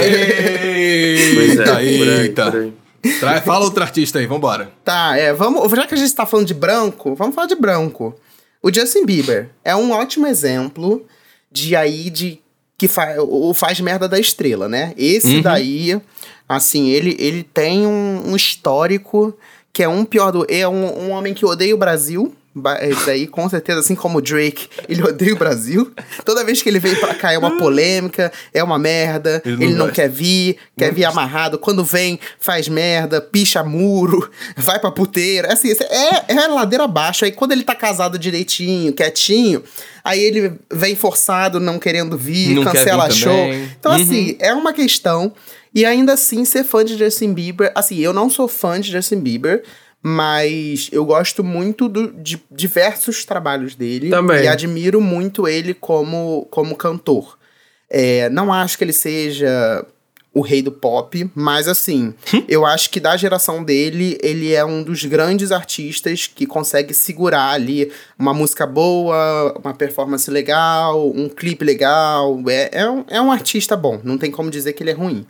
Pois é, eita, por aí, eita. por aí. Tra- Fala outro artista aí, vambora. Tá, é, vamos. Já que a gente tá falando de branco, vamos falar de branco. O Justin Bieber é um ótimo exemplo de aí de que fa, o faz merda da estrela, né? Esse Uhum. daí, assim, ele, ele tem um, um histórico que é um pior do. É um, um homem que odeia o Brasil. Ba- Esse daí, com certeza, assim como o Drake, ele odeia o Brasil. Toda vez que ele vem pra cá é uma polêmica, é uma merda, Ele ele não não, gosta. quer vir, quer vir amarrado. Quando vem, faz merda, picha muro, vai pra puteira. Assim, é, é ladeira abaixo. Aí quando ele tá casado direitinho, quietinho, aí ele vem forçado, não querendo vir, Não cancela vir show. também. Então, Uhum. assim, é uma questão. E ainda assim, ser fã de Justin Bieber. Assim, eu não sou fã de Justin Bieber. Mas eu gosto muito do- de diversos trabalhos dele. Também. E admiro muito ele como, como cantor. É, não acho que ele seja o rei do pop, mas assim, eu acho que da geração dele, ele é um dos grandes artistas que consegue segurar ali uma música boa, uma performance legal, um clipe legal. É, é, um, é um artista bom, não tem como dizer que ele é ruim.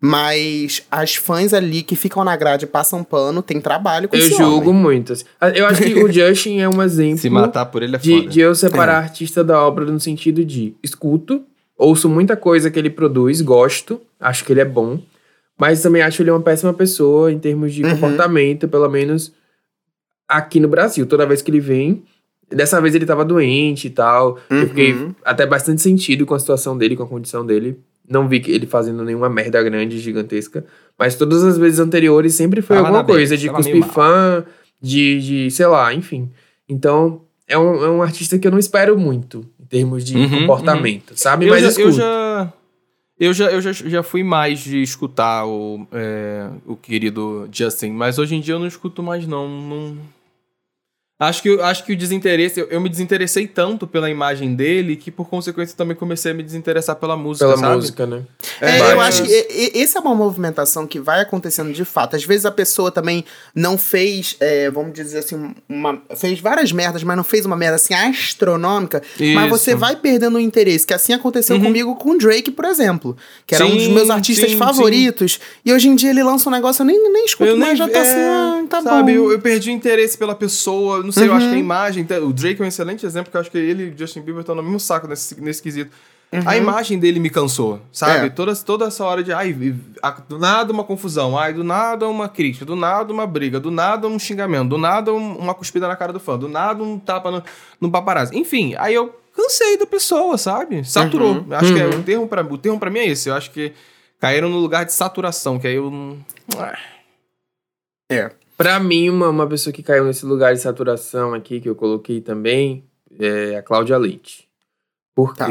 Mas as fãs ali que ficam na grade e passam pano, tem trabalho com Eu esse julgo homem. muito. assim. Eu acho que o Justin é um exemplo Se matar por ele é de, foda. de eu separar artista da obra no sentido de escuto, ouço muita coisa que ele produz, gosto, acho que ele é bom, mas também acho ele uma péssima pessoa em termos de Uhum. comportamento, pelo menos aqui no Brasil. Toda vez que ele vem, Dessa vez ele tava doente e tal. Uhum. Eu fiquei até bastante sentido com a situação dele, com a condição dele. Não vi ele fazendo nenhuma merda grande, gigantesca. Mas todas as vezes anteriores sempre foi Tava alguma coisa de cuspir fã, de, de, sei lá, enfim. Então, é um, é um artista que eu não espero muito em termos de Uhum, comportamento, sabe? Eu Mas já, eu escuto. já, eu já, eu já, já fui mais de escutar o, é, o querido Justin, mas hoje em dia eu não escuto mais, não. não... Acho que, acho que o desinteresse, eu, eu me desinteressei tanto pela imagem dele que, por consequência, também comecei a me desinteressar pela música, Pela sabe? música, né? É, Mas- eu acho que e- essa é uma movimentação que vai acontecendo de fato. Às vezes a pessoa também não fez, é, vamos dizer assim, uma, fez várias merdas, mas não fez uma merda assim astronômica. Mas você Isso. vai perdendo o interesse. Que assim aconteceu Uhum. comigo com o Drake, por exemplo. Que era um dos Sim, meus artistas sim, favoritos. E hoje em dia ele lança um negócio, eu nem, nem escuto mais, já tá é, assim, ah, tá sabe, bom. Eu, eu perdi o interesse pela pessoa, não sei, eu acho Uhum. que a imagem. O Drake é um excelente exemplo, porque eu acho que ele e o Justin Bieber estão no mesmo saco nesse, nesse quesito. A imagem dele me cansou, sabe? Uhum. É. Toda, toda essa hora de, ai, do nada uma confusão, ai, do nada uma crítica, do nada uma briga, do nada um xingamento, do nada um- uma cuspida na cara do fã, do nada um tapa no, no paparazzi. Enfim, aí eu cansei da pessoa, sabe? Saturou. Uhum. Acho que é, Uhum. o, termo pra, o termo pra mim é esse. Eu acho que caíram no lugar de saturação, que aí eu. Ah. É. Pra mim, uma, uma pessoa que caiu nesse lugar de saturação aqui, que eu coloquei também, é a Cláudia Leite. Por quê? Tá.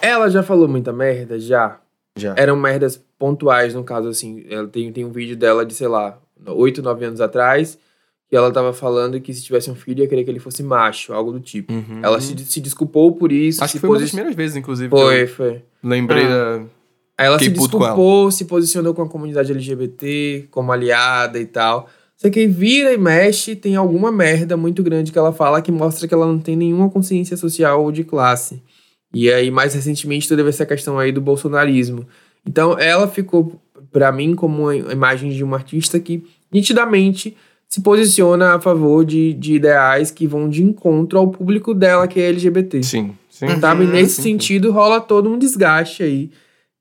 Ela já falou muita merda? Já. já. Eram merdas pontuais, no caso, assim. Ela tem, tem um vídeo dela de, sei lá, 8, 9 anos atrás, que ela tava falando que se tivesse um filho ia querer que ele fosse macho, algo do tipo. Uhum. Ela se, se desculpou por isso. Acho que foi uma das posi- primeiras vezes, inclusive. Foi, foi. lembrei Ah. da. Aí ela se Fiquei com desculpou, se posicionou com a comunidade LGBT, como aliada e tal. Só que aí vira e mexe, tem alguma merda muito grande que ela fala que mostra que ela não tem nenhuma consciência social ou de classe. E aí, mais recentemente, teve essa questão aí do bolsonarismo. Então, ela ficou, pra mim, como uma imagem de uma artista que nitidamente se posiciona a favor de, de ideais que vão de encontro ao público dela, que é LGBT. Sim, sim. Sabe? Uhum. Nesse sentido, rola todo um desgaste aí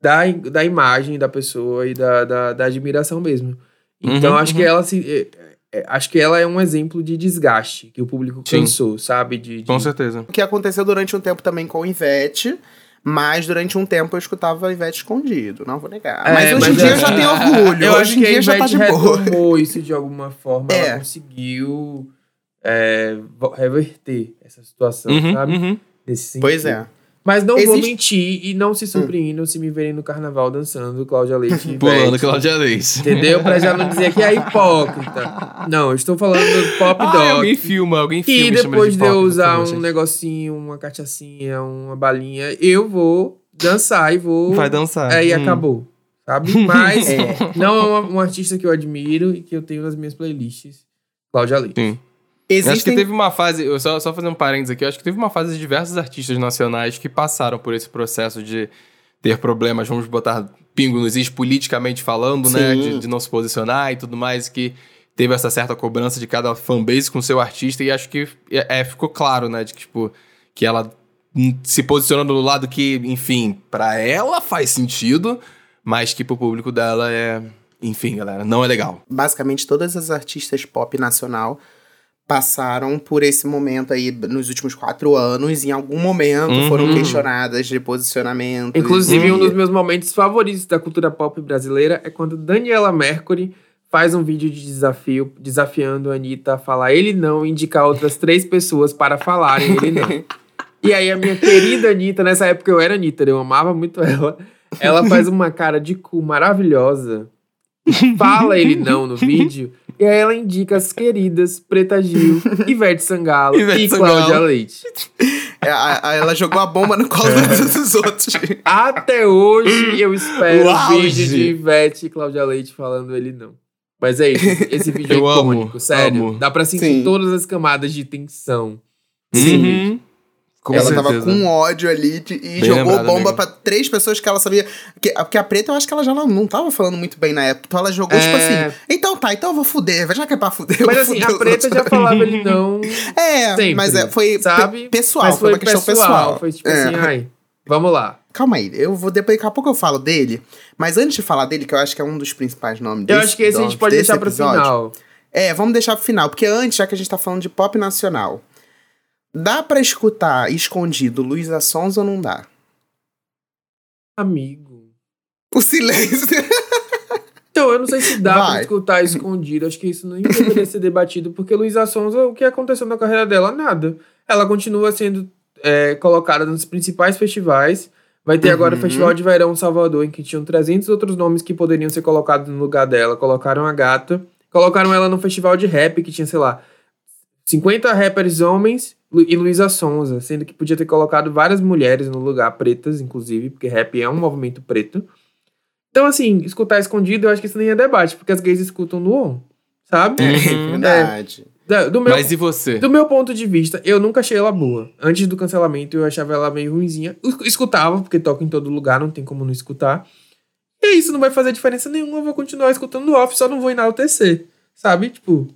da, da imagem da pessoa e da, da, da admiração mesmo. Então, Uhum, acho que uhum. ela se. é, é, acho que ela é um exemplo de desgaste que o público Sim. cansou, sabe? De, de- Com certeza. O que aconteceu durante um tempo também com o Ivete. Mas durante um tempo eu escutava a Ivete escondido, não vou negar. É, mas hoje em dia é- eu já tenho orgulho. Eu hoje acho em que dia já tá Ivete de boa. retomou isso de alguma forma. É. Ela conseguiu é, reverter essa situação, Uhum, sabe? uhum. Nesse sentido. Pois é. Mas não vou Existe- mentir e não se surpreendam se me verem no carnaval dançando Cláudia Leite Pulando. Cláudia Leite. Entendeu? Pra já não dizer que é hipócrita. Não, eu estou falando do pop Ah, dog. alguém filma, alguém filma. E depois de eu hipócrita, usar um negocinho, uma cachaçinha, uma balinha, eu vou dançar e vou. Vai dançar. Aí Hum. acabou. Sabe? Mas É. não é uma- um artista que eu admiro e que eu tenho nas minhas playlists. Cláudia Leite. Sim. Eu Acho que Existem teve uma fase, eu só, só fazer um parênteses aqui, eu acho que teve uma fase de diversos artistas nacionais que passaram por esse processo de ter problemas, vamos botar pingo nos is, politicamente falando, né? Sim. De, de não se posicionar e tudo mais, que teve essa certa cobrança de cada fanbase com seu artista, e acho que é, é, ficou claro, né? De que, tipo, que ela se posicionando do lado que, enfim, pra ela faz sentido, mas que pro público dela é. Enfim, galera, não é legal. basicamente todas as artistas pop nacional passaram por esse momento aí nos últimos quatro anos. Em algum momento Uhum. foram questionadas de posicionamento. Inclusive, e- um dos meus momentos favoritos da cultura pop brasileira é quando Daniela Mercury faz um vídeo de desafio, desafiando a Anitta a falar ele não e indicar outras três pessoas para falarem ele não. E aí, a minha querida Anitta, nessa época eu era Anitta, eu amava muito ela. Ela faz uma cara de cu maravilhosa, fala ele não no vídeo, e aí ela indica as queridas Preta Gil, Ivete Sangalo Ivete e Cláudia Sangalo. Leite. É, a- a- ela jogou a bomba no colo dos outros. Até hoje eu espero O o vídeo de Ivete e Cláudia Leite falando ele não. Mas é isso, esse vídeo é Eu amo, icônico, sério. amo. Dá pra sentir Sim. todas as camadas de tensão. Uhum. Com ela tava certeza. com ódio ali de- e Bem jogou lembrado, bomba pra três pessoas que ela sabia. Porque, porque a preta eu acho que ela já não, não tava falando muito bem na época. Então ela jogou, É. tipo assim. Então tá, então eu vou fuder. Já que é pra fuder. eu Mas assim, fuder a preta já falava ele não, É, sempre, mas é, foi sabe? pessoal, mas foi, uma questão pessoal. Foi tipo É. assim, ai, vamos lá. Calma aí, eu vou depois, daqui a pouco eu falo dele. Mas antes de falar dele, que eu acho que é um dos principais nomes Eu desse- acho que esse a gente pode deixar pro final. É, vamos deixar pro final, porque antes, já que a gente tá falando de pop nacional, Dá pra escutar escondido Luísa Sons ou não dá? Amigo. O silêncio. Então, eu não sei se dá Vai. pra escutar escondido. Acho que isso nem deveria ser debatido, porque Luísa Sonza, o que aconteceu na carreira dela? Nada. Ela continua sendo é, colocada nos principais festivais. Vai ter agora o Uhum. Festival de Verão Salvador, em que tinham 300 outros nomes que poderiam ser colocados no lugar dela. Colocaram a gata. Colocaram ela no festival de rap, que tinha, sei lá, 50 rappers homens e Luísa Sonza, sendo que podia ter colocado várias mulheres no lugar, pretas, inclusive, porque rap é um movimento preto. Então, assim, escutar escondido, eu acho que isso nem é debate, porque as gays escutam no on, sabe? É Uhum. verdade. Da- Do meu, Mas e você? do meu ponto de vista, eu nunca achei ela boa. Antes do cancelamento, eu achava ela meio ruinzinha. Eu escutava, porque toca em todo lugar, não tem como não escutar. E isso não vai fazer diferença nenhuma, eu vou continuar escutando no off, só não vou enaltecer, sabe? Tipo,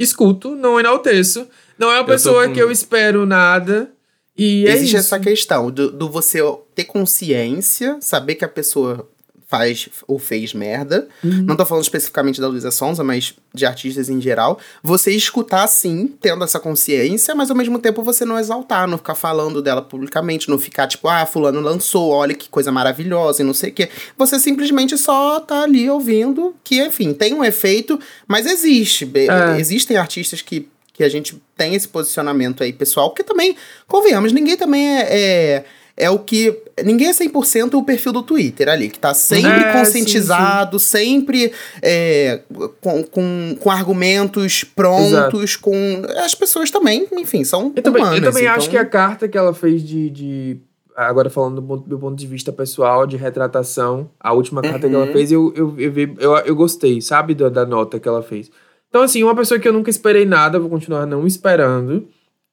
escuto, não enalteço. Não é uma pessoa com- que eu espero nada. E é Existe isso. essa questão do, do você ter consciência, saber que a pessoa faz ou fez merda. Uhum. Não tô falando especificamente da Luísa Sonza, mas de artistas em geral. Você escutar sim, tendo essa consciência, mas ao mesmo tempo você não exaltar, não ficar falando dela publicamente, não ficar tipo, ah, fulano lançou, olha que coisa maravilhosa e não sei o quê. Você simplesmente só tá ali ouvindo, que enfim, tem um efeito, mas existe. É. Existem artistas que que a gente tem esse posicionamento aí, pessoal, porque também, convenhamos, ninguém também é, é, é o que. Ninguém é 100% o perfil do Twitter ali, que tá sempre É, conscientizado, sempre é, com, com, com argumentos prontos, com. As pessoas também, enfim, são. Eu também, eu humanas, também acho então- que a carta que ela fez de. de- agora falando do ponto, do ponto de vista pessoal, de retratação, a última carta que ela Uhum. fez, eu, eu, eu, eu, eu gostei, sabe, da, da nota que ela fez. Então, assim, uma pessoa que eu nunca esperei nada, vou continuar não esperando.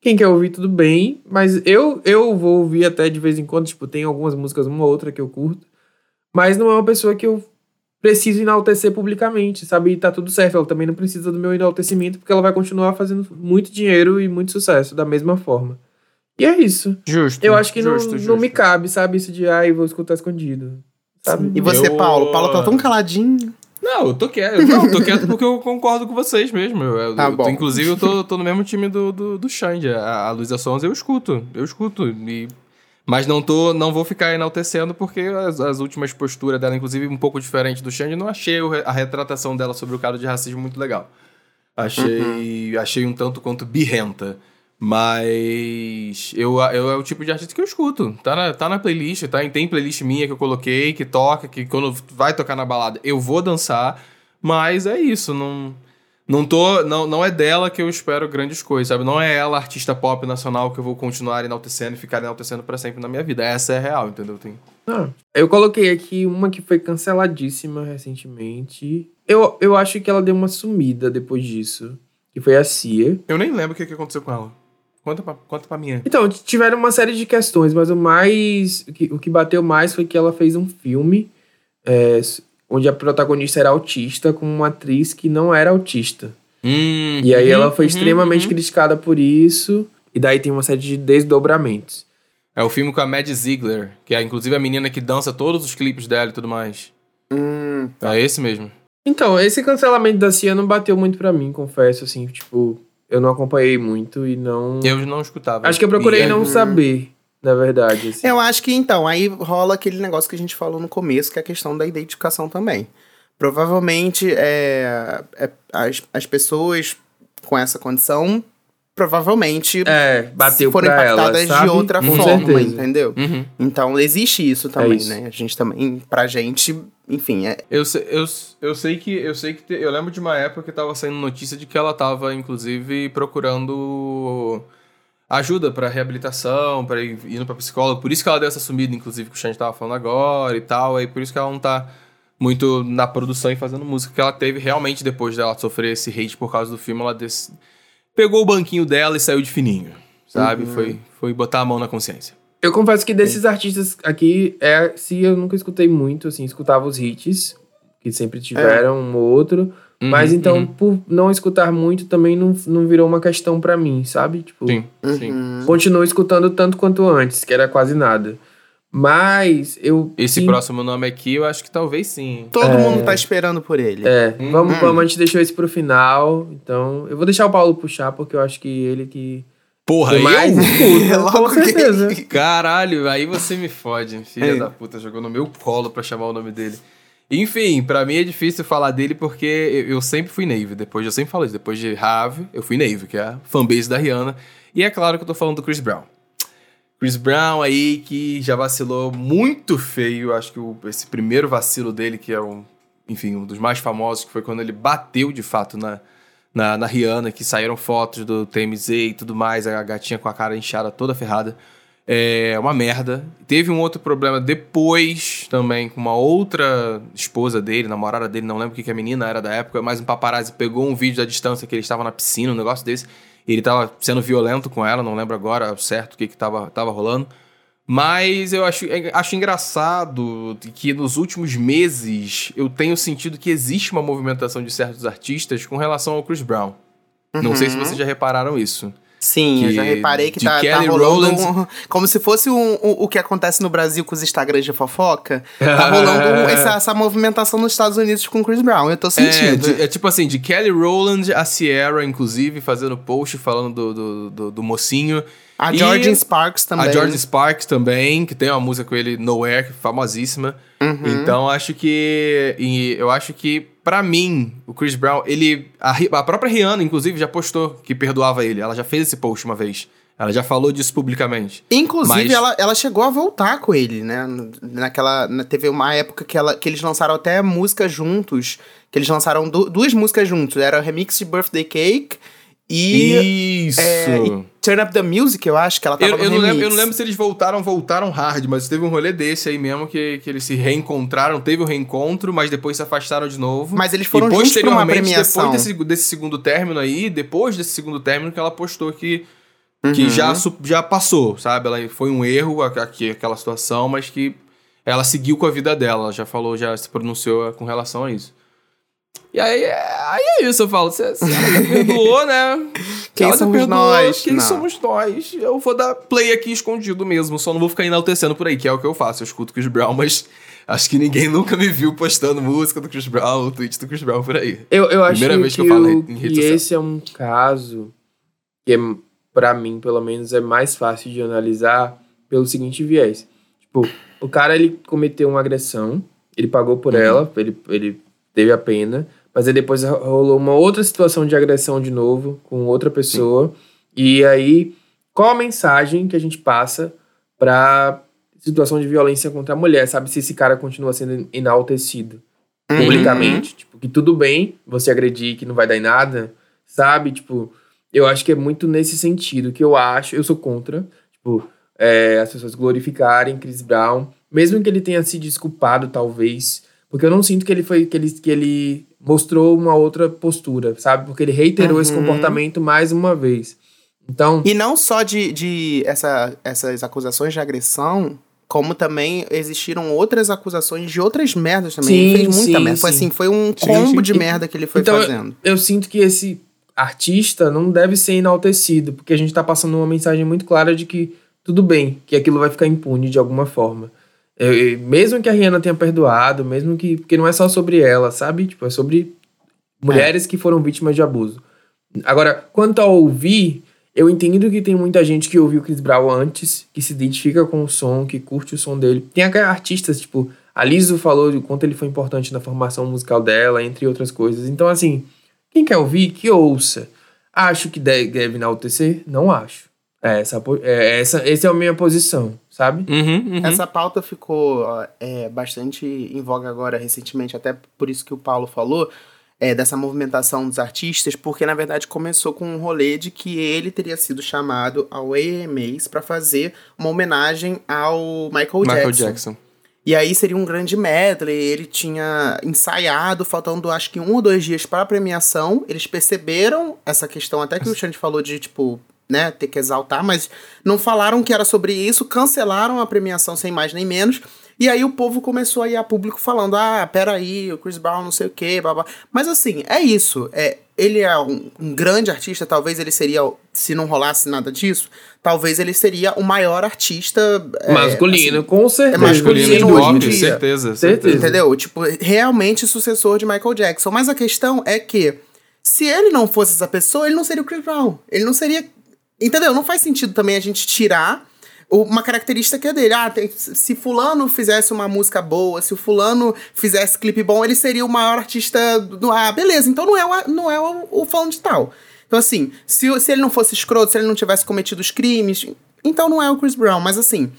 Quem quer ouvir, tudo bem. Mas eu, eu vou ouvir até de vez em quando, tipo, tem algumas músicas, uma ou outra que eu curto. Mas não é uma pessoa que eu preciso enaltecer publicamente, sabe? E tá tudo certo. Ela também não precisa do meu enaltecimento, porque ela vai continuar fazendo muito dinheiro e muito sucesso da mesma forma. E é isso. Justo. Eu acho que não, justo, não justo. me cabe, sabe? Isso de, ai, vou escutar escondido. Sabe? E você, Eu- Paulo? Paulo tá tão caladinho. Não, eu tô quieto. Não, eu tô quieto porque eu concordo com vocês mesmo. Eu, eu- Tá eu- inclusive, eu tô, tô no mesmo time do, do, do Xande. A, a Luísa Sons eu escuto. Eu escuto. E, mas não, tô, não vou ficar enaltecendo porque as, as últimas posturas dela, inclusive um pouco diferente do Xande, eu não achei a retratação dela sobre o caso de racismo muito legal. Achei, achei um tanto quanto birrenta. Mas eu, eu é o tipo de artista que eu escuto. Tá na, tá na playlist, tá? Tem playlist minha que eu coloquei, que toca, que quando vai tocar na balada eu vou dançar. Mas é isso, não. Não, tô, não, não é dela que eu espero grandes coisas, sabe? Não é ela, artista pop nacional, que eu vou continuar enaltecendo e ficar enaltecendo pra sempre na minha vida. Essa é a real, entendeu? Tem... Ah, eu coloquei aqui uma que foi canceladíssima recentemente. Eu, eu acho que ela deu uma sumida depois disso. Que foi a Cia. Eu nem lembro o que aconteceu com ela. Conta pra, conta pra mim. Então, tiveram uma série de questões, mas o mais. O que, o que bateu mais foi que ela fez um filme é, onde a protagonista era autista com uma atriz que não era autista. Hum, E aí uhum, ela foi uhum, extremamente uhum. criticada por isso. E daí tem uma série de desdobramentos. É o filme com a Mad Ziegler, que é inclusive a menina que dança todos os clipes dela e tudo mais. Hum, É esse mesmo. Então, esse cancelamento da Cia não bateu muito pra mim, confesso, assim, tipo, eu não acompanhei muito e não. Eu não escutava. Acho que eu procurei E- não saber, na verdade. Assim. Eu acho que então, aí rola aquele negócio que a gente falou no começo, que é a questão da identificação também. Provavelmente é, é- as, as pessoas com essa condição provavelmente É, bateu foram ela, impactadas sabe? de outra Com forma, certeza. entendeu? Uhum. Então existe isso também, isso. né? A gente também, pra gente, enfim, é, Eu, sei, eu, eu sei que eu sei que te- eu lembro de uma época que tava saindo notícia de que ela tava inclusive procurando ajuda pra reabilitação, para ir indo pra psicóloga, por isso que ela deu essa sumida inclusive que o Xande tava falando agora e tal, aí por isso que ela não tá muito na produção e fazendo música que ela teve realmente depois dela sofrer esse hate por causa do filme, ela des- pegou o banquinho dela e saiu de fininho, sabe? Foi foi botar a mão na consciência. Eu confesso que desses artistas aqui, é, se eu nunca escutei muito, assim, escutava os hits, que sempre tiveram um ou outro. Uhum, mas então, uhum. por não escutar muito, também não, não virou uma questão pra mim, sabe? Tipo, Sim, sim. Uhum. continuo escutando tanto quanto antes, que era quase nada. Mas eu. Esse sim, próximo nome aqui, eu acho que talvez sim. todo mundo tá esperando por ele. É, Hum, vamos, hum. vamos, a gente deixou esse pro final. Então, eu vou deixar o Paulo puxar, porque eu acho que ele que Porra, Mas, eu? puta, com certeza. Caralho, aí você me fode, filha Ei. da puta, jogou no meu colo pra chamar o nome dele. Enfim, pra mim é difícil falar dele porque eu eu sempre fui Navy. Depois eu sempre falo isso. Depois de Rave, eu fui Navy, que é a fanbase da Rihanna. E é claro que eu tô falando do Chris Brown. Chris Brown aí que já vacilou muito feio. Acho que o- esse primeiro vacilo dele, que é um, enfim, um dos mais famosos, que foi quando ele bateu de fato na, na, na Rihanna, que saíram fotos do TMZ e tudo mais, a gatinha com a cara inchada toda ferrada. É uma merda. Teve um outro problema depois também com uma outra esposa dele, namorada dele, não lembro o que, que a menina era da época, mas um paparazzi pegou um vídeo da distância que ele estava na piscina, um negócio desse, e ele estava sendo violento com ela, não lembro agora certo o que, que tava, rolando. Mas eu acho, é, acho engraçado que nos últimos meses eu tenho sentido que existe uma movimentação de certos artistas com relação ao Chris Brown. Não sei se Uhum. vocês já repararam isso. Sim, eu Que- já reparei que tá, tá rolando Rowland- um- como se fosse um- o o que acontece no Brasil com os Instagrams de fofoca. Tá rolando um- essa, essa movimentação nos Estados Unidos com o Chris Brown. Eu tô É, sentindo. de- é tipo assim, de Kelly Rowland a Sierra, inclusive, fazendo post falando do, do, do, do mocinho. A Jordan Sparks também. A George Sparks também, que tem uma música com ele, Nowhere, é famosíssima. Uhum. Então, acho que... e eu acho que, pra mim, o Chris Brown, ele... A, a própria Rihanna, inclusive, já postou que perdoava ele. Ela já fez esse post uma vez. Ela já falou disso publicamente. Inclusive, Mas- ela, ela chegou a voltar com ele, né? Naquela. na- Teve uma época que, ela, que eles lançaram até músicas juntos. Que eles lançaram du- duas músicas juntos. Era o remix de Birthday Cake e. Isso! é, e Turn Up the Music, eu acho que ela tava Eu, eu não lembro, eu não lembro se eles voltaram, voltaram hard, mas teve um rolê desse aí mesmo que, que eles se reencontraram, teve o reencontro, mas depois se afastaram de novo. Mas eles foram e juntos pra uma premiação. Depois desse, desse segundo término aí, depois desse segundo término que ela postou que, que Uhum. já, já passou, sabe? Ela foi um erro aqui, aquela situação, mas que ela seguiu com a vida dela, ela já falou, já se pronunciou com relação a isso. E aí, é- aí é isso, eu falo, você perdoou, né? Quem Ela somos perdoou, nós? Quem Não. somos nós? Eu vou dar play aqui escondido mesmo, só não vou ficar enaltecendo por aí, que é o que eu faço. Eu escuto Chris Brown, mas acho que ninguém nunca me viu postando música do Chris Brown, o tweet do Chris Brown por aí. Eu, eu acho Primeira que, vez que eu falo em rede social. esse é um caso que, é, pra mim, pelo menos, é mais fácil de analisar pelo seguinte viés. Tipo, o cara, ele cometeu uma agressão, ele pagou por Uhum. ela, ele, ele teve a pena, mas aí depois rolou uma outra situação de agressão de novo, com outra pessoa, e aí, qual a mensagem que a gente passa pra situação de violência contra a mulher, sabe? Se esse cara continua sendo enaltecido Uhum. publicamente, tipo, que tudo bem você agredir, que não vai dar em nada, sabe? Tipo, eu acho que é muito nesse sentido que eu acho, eu sou contra, tipo, é, as pessoas glorificarem Chris Brown, mesmo que ele tenha se desculpado, talvez, porque eu não sinto que ele foi, que ele, que ele mostrou uma outra postura, sabe? Porque ele reiterou esse Uhum. comportamento mais uma vez. Então, E não só de, de essa, essas acusações de agressão, como também existiram outras acusações de outras merdas também. Sim, ele fez muita sim, merda. Foi sim. assim, foi um combo sim. de merda que ele foi Então, fazendo. eu sinto que esse artista não deve ser enaltecido, porque a gente tá passando uma mensagem muito clara de que tudo bem, que aquilo vai ficar impune de alguma forma. Eu- mesmo que a Rihanna tenha perdoado, mesmo que. Porque não é só sobre ela, sabe? Tipo, é sobre mulheres que foram vítimas de abuso. Agora, quanto a ouvir, eu entendo que tem muita gente que ouviu Chris Brown antes, que se identifica com o som, que curte o som dele. Tem até artistas, tipo, a Lizzo falou de quanto ele foi importante na formação musical dela, entre outras coisas. Então, assim, quem quer ouvir, que ouça. Acho que deve, deve enaltecer? Não acho. É essa, é essa, essa é a minha posição, sabe? Uhum, uhum. Essa pauta ficou é, bastante em voga agora recentemente, até por isso que o Paulo falou, é, dessa movimentação dos artistas, porque na verdade começou com um rolê de que ele teria sido chamado ao AMAs para fazer uma homenagem ao Michael, Michael Jackson. Jackson. E aí seria um grande medley, ele tinha ensaiado, faltando acho que um ou dois dias para a premiação. Eles perceberam essa questão, até que o Xande falou de, tipo, né, ter que exaltar, mas não falaram que era sobre isso, cancelaram a premiação sem mais nem menos. E aí o povo começou a ir a público falando: ah, peraí, o Chris Brown não sei o quê, blá, blá. Mas assim, é isso. É, ele é um, um grande artista, talvez ele seria, se não rolasse nada disso, talvez ele seria o maior artista. é, masculino, com certeza. é masculino Masculino, hoje em óbvio, certeza, Certeza. Entendeu? Tipo, realmente sucessor de Michael Jackson. Mas a questão é que, se ele não fosse essa pessoa, ele não seria o Chris Brown. Ele não seria Entendeu? Não faz sentido também a gente tirar uma característica dele. Ah, tem, se fulano fizesse uma música boa, se o fulano fizesse clipe bom, ele seria o maior artista do... Ah, beleza, então não é, o, não é o, o fulano de tal. Então, assim, se, se ele não fosse escroto, se ele não tivesse cometido os crimes, então não é o Chris Brown. Mas, assim,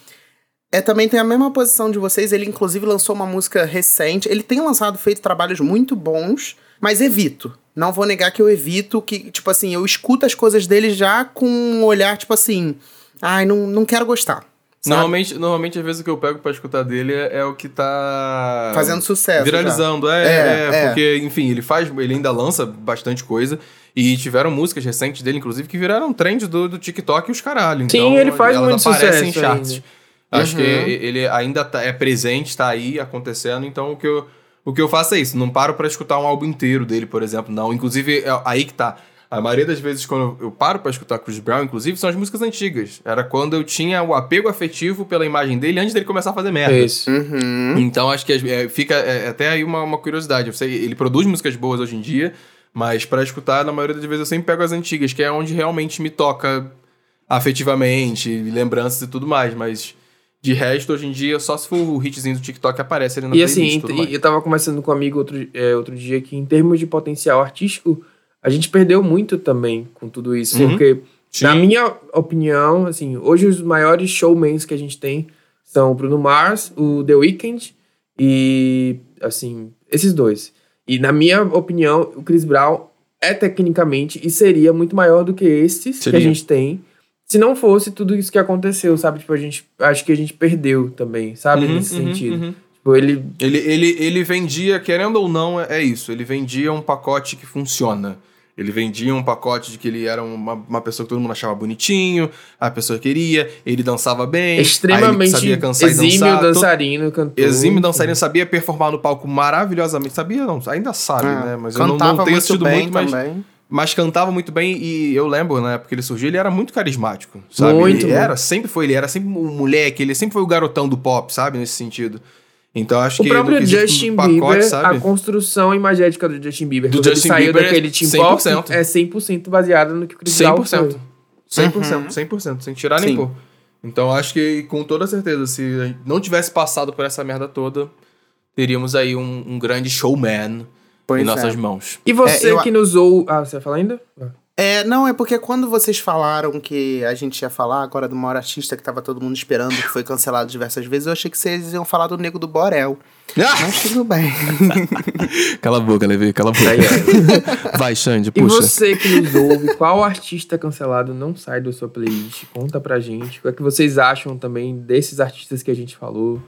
é, também tem a mesma posição de vocês. Ele, inclusive, lançou uma música recente. Ele tem lançado, feito trabalhos muito bons, mas evito. Não vou negar que eu evito, que, tipo assim, eu escuto as coisas dele já com um olhar, tipo assim, ai, não, não quero gostar. Normalmente, normalmente, às vezes, o que eu pego pra escutar dele é, é o que tá. Fazendo sucesso. Viralizando, é, é, é, Porque, enfim, ele faz. Ele ainda lança bastante coisa. E tiveram músicas recentes dele, inclusive, que viraram trend do, do TikTok e os caralho. Então, Sim, ele faz muito sucesso. Em charts. Ainda. Acho uhum. que ele ainda tá, é presente, tá aí acontecendo. Então, o que eu, o que eu faço é isso. Não paro para escutar um álbum inteiro dele, por exemplo, não. Inclusive, é aí que tá. A maioria das vezes, quando eu paro para escutar Chris Brown, inclusive, são as músicas antigas. Era quando eu tinha o apego afetivo pela imagem dele antes dele começar a fazer merda. Isso. Uhum. Então, acho que é, fica é, até aí uma, uma curiosidade. Eu sei, ele produz músicas boas hoje em dia, mas para escutar, na maioria das vezes, eu sempre pego as antigas, que é onde realmente me toca afetivamente, lembranças e tudo mais. Mas de resto, hoje em dia, só se for o hitzinho do TikTok aparece ali na E assim, eu tava conversando com um amigo outro, é, outro dia que, em termos de potencial artístico a gente perdeu muito também com tudo isso, uhum. porque, Sim. na minha opinião, assim, hoje os maiores showmans que a gente tem são o Bruno Mars, o The Weeknd e, assim, esses dois. E, na minha opinião, o Chris Brown é tecnicamente e seria muito maior do que esses seria. que a gente tem. Se não fosse tudo isso que aconteceu, sabe? Tipo, a gente. Acho que a gente perdeu também, sabe? Uhum, Nesse uhum, sentido. Uhum. Tipo, ele... ele. Ele, ele. vendia, querendo ou não, é isso. Ele vendia um pacote que funciona. Ele vendia um pacote de que ele era uma, uma pessoa que todo mundo achava bonitinho, a pessoa queria, ele dançava bem. Extremamente sabia cansar exímio e dançar, dançarino, cantor. Exímio dançarino, sabia performar no palco maravilhosamente. Sabia, não, ainda sabe, ah, né? Mas eu não, não tenho assistido muito, mas, mas cantava muito bem e eu lembro, na época que ele surgiu, ele era muito carismático, sabe? Muito, ele era, sempre foi, ele era sempre um moleque, ele sempre foi o garotão do pop, sabe? Nesse sentido. Então acho o que. O próprio Justin pacote, Bieber, sabe? a construção imagética do Justin Bieber, do Justin ele saiu Bieber daquele team 100%. pop, é 100% baseada no que o Chris Brown 100%. 100%, uhum. 100%, sem tirar nem pôr. Então acho que com toda certeza, se não tivesse passado por essa merda toda, teríamos aí um, um grande showman pois em nossas é. mãos. E você é, eu... que nos ou... Ah, você vai falar ainda? Ah. É, não, é porque quando vocês falaram que a gente ia falar agora do maior artista que tava todo mundo esperando, que foi cancelado diversas vezes, eu achei que vocês iam falar do Nego do Borel. Ah! Mas tudo bem. cala a boca, Levi, cala a boca. Vai, Xande, puxa. E você que nos ouve, qual artista cancelado não sai da sua playlist? Conta pra gente. O que, é que vocês acham também desses artistas que a gente falou?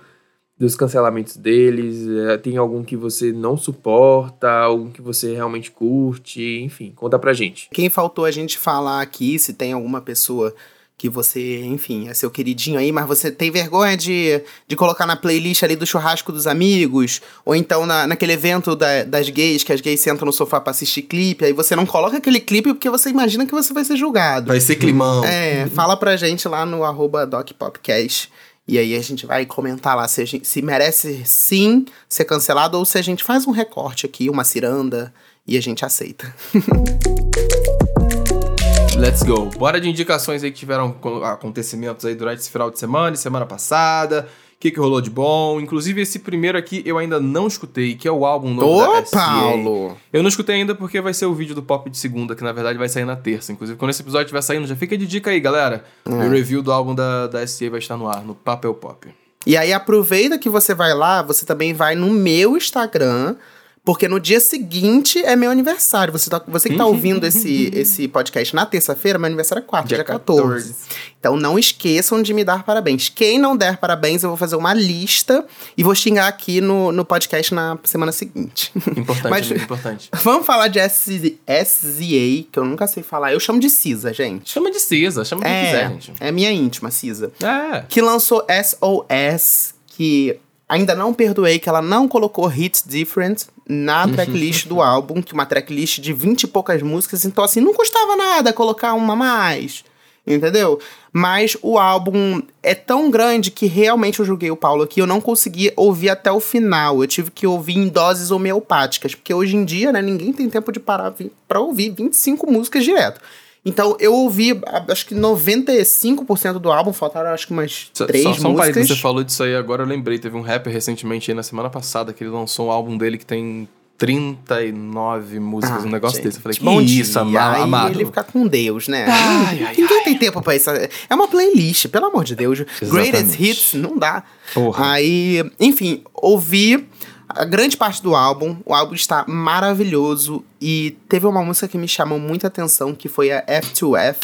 Dos cancelamentos deles? É, tem algum que você não suporta, algum que você realmente curte? Enfim, conta pra gente. Quem faltou a gente falar aqui, se tem alguma pessoa que você, enfim, é seu queridinho aí, mas você tem vergonha de, de colocar na playlist ali do churrasco dos amigos, ou então na, naquele evento da, das gays, que as gays sentam no sofá pra assistir clipe, aí você não coloca aquele clipe porque você imagina que você vai ser julgado. Vai ser climão. É, fala pra gente lá no arroba DocPopcast e aí a gente vai comentar lá se, gente, se merece sim ser cancelado ou se a gente faz um recorte aqui, uma ciranda, e a gente aceita. Let's go. Bora de indicações aí que tiveram acontecimentos aí durante esse final de semana e semana passada que, que rolou de bom. Inclusive, esse primeiro aqui eu ainda não escutei, que é o álbum novo Ô, da SCA. Paulo! Eu não escutei ainda porque vai ser o vídeo do Pop de segunda, que na verdade vai sair na terça. Inclusive, quando esse episódio estiver saindo, já fica de dica aí, galera. Hum. O review do álbum da, da SCA vai estar no ar, no Papel Pop. E aí, aproveita que você vai lá, você também vai no meu Instagram porque no dia seguinte é meu aniversário. Você, tá, você que tá uhum. ouvindo esse, esse podcast na terça-feira, meu aniversário é quarta, dia, dia 14. 14. Então não esqueçam de me dar parabéns. Quem não der parabéns, eu vou fazer uma lista e vou xingar aqui no, no podcast na semana seguinte. Importante, Mas, importante. Vamos falar de SZA, que eu nunca sei falar. Eu chamo de Cisa, gente. Chama de Cisa, chama de é, quiser, gente. É minha íntima, Cisa. É. Que lançou SOS, que Ainda não perdoei que ela não colocou Hits Different na tracklist do álbum, que uma tracklist de 20 e poucas músicas, então assim, não custava nada colocar uma a mais, entendeu? Mas o álbum é tão grande que realmente eu julguei o Paulo aqui, eu não consegui ouvir até o final, eu tive que ouvir em doses homeopáticas, porque hoje em dia, né, ninguém tem tempo de parar para ouvir 25 músicas direto. Então eu ouvi, acho que 95% do álbum, faltaram acho que umas Só, três só, só um músicas. parênteses, você falou disso aí, agora eu lembrei. Teve um rapper recentemente aí na semana passada que ele lançou um álbum dele que tem 39 músicas, Ah, um negócio gente, desse. Eu falei, que bom isso, dia. ama- amado. ele fica com Deus, né? Ai, ai, Ninguém tem tempo pra isso. É uma playlist, pelo amor de Deus. Greatest Exatamente. Hits, não dá. Porra. Aí, enfim, ouvi a grande parte do álbum. O álbum está maravilhoso. E teve uma música que me chamou muita atenção, que foi a F2F.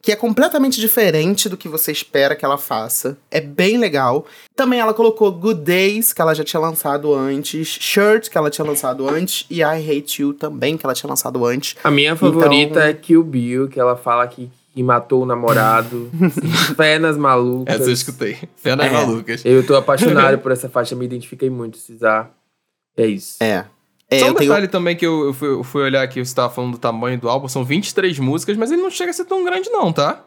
Que é completamente diferente do que você espera que ela faça. É bem legal. Também ela colocou Good Days, que ela já tinha lançado antes. Shirt, que ela tinha lançado antes. E I Hate You também, que ela tinha lançado antes. A minha favorita é Kill Bill, que ela fala que, que matou o namorado. Fé nas malucas. Essa eu escutei. Fé nas É. malucas. Eu tô apaixonado por essa faixa, me identifiquei muito, Cesar. É isso. É. É, Só um eu tenho. detalhe também que eu, eu fui, eu fui olhar aqui, você tava falando do tamanho do álbum, são 23 músicas, mas ele não chega a ser tão grande não, tá?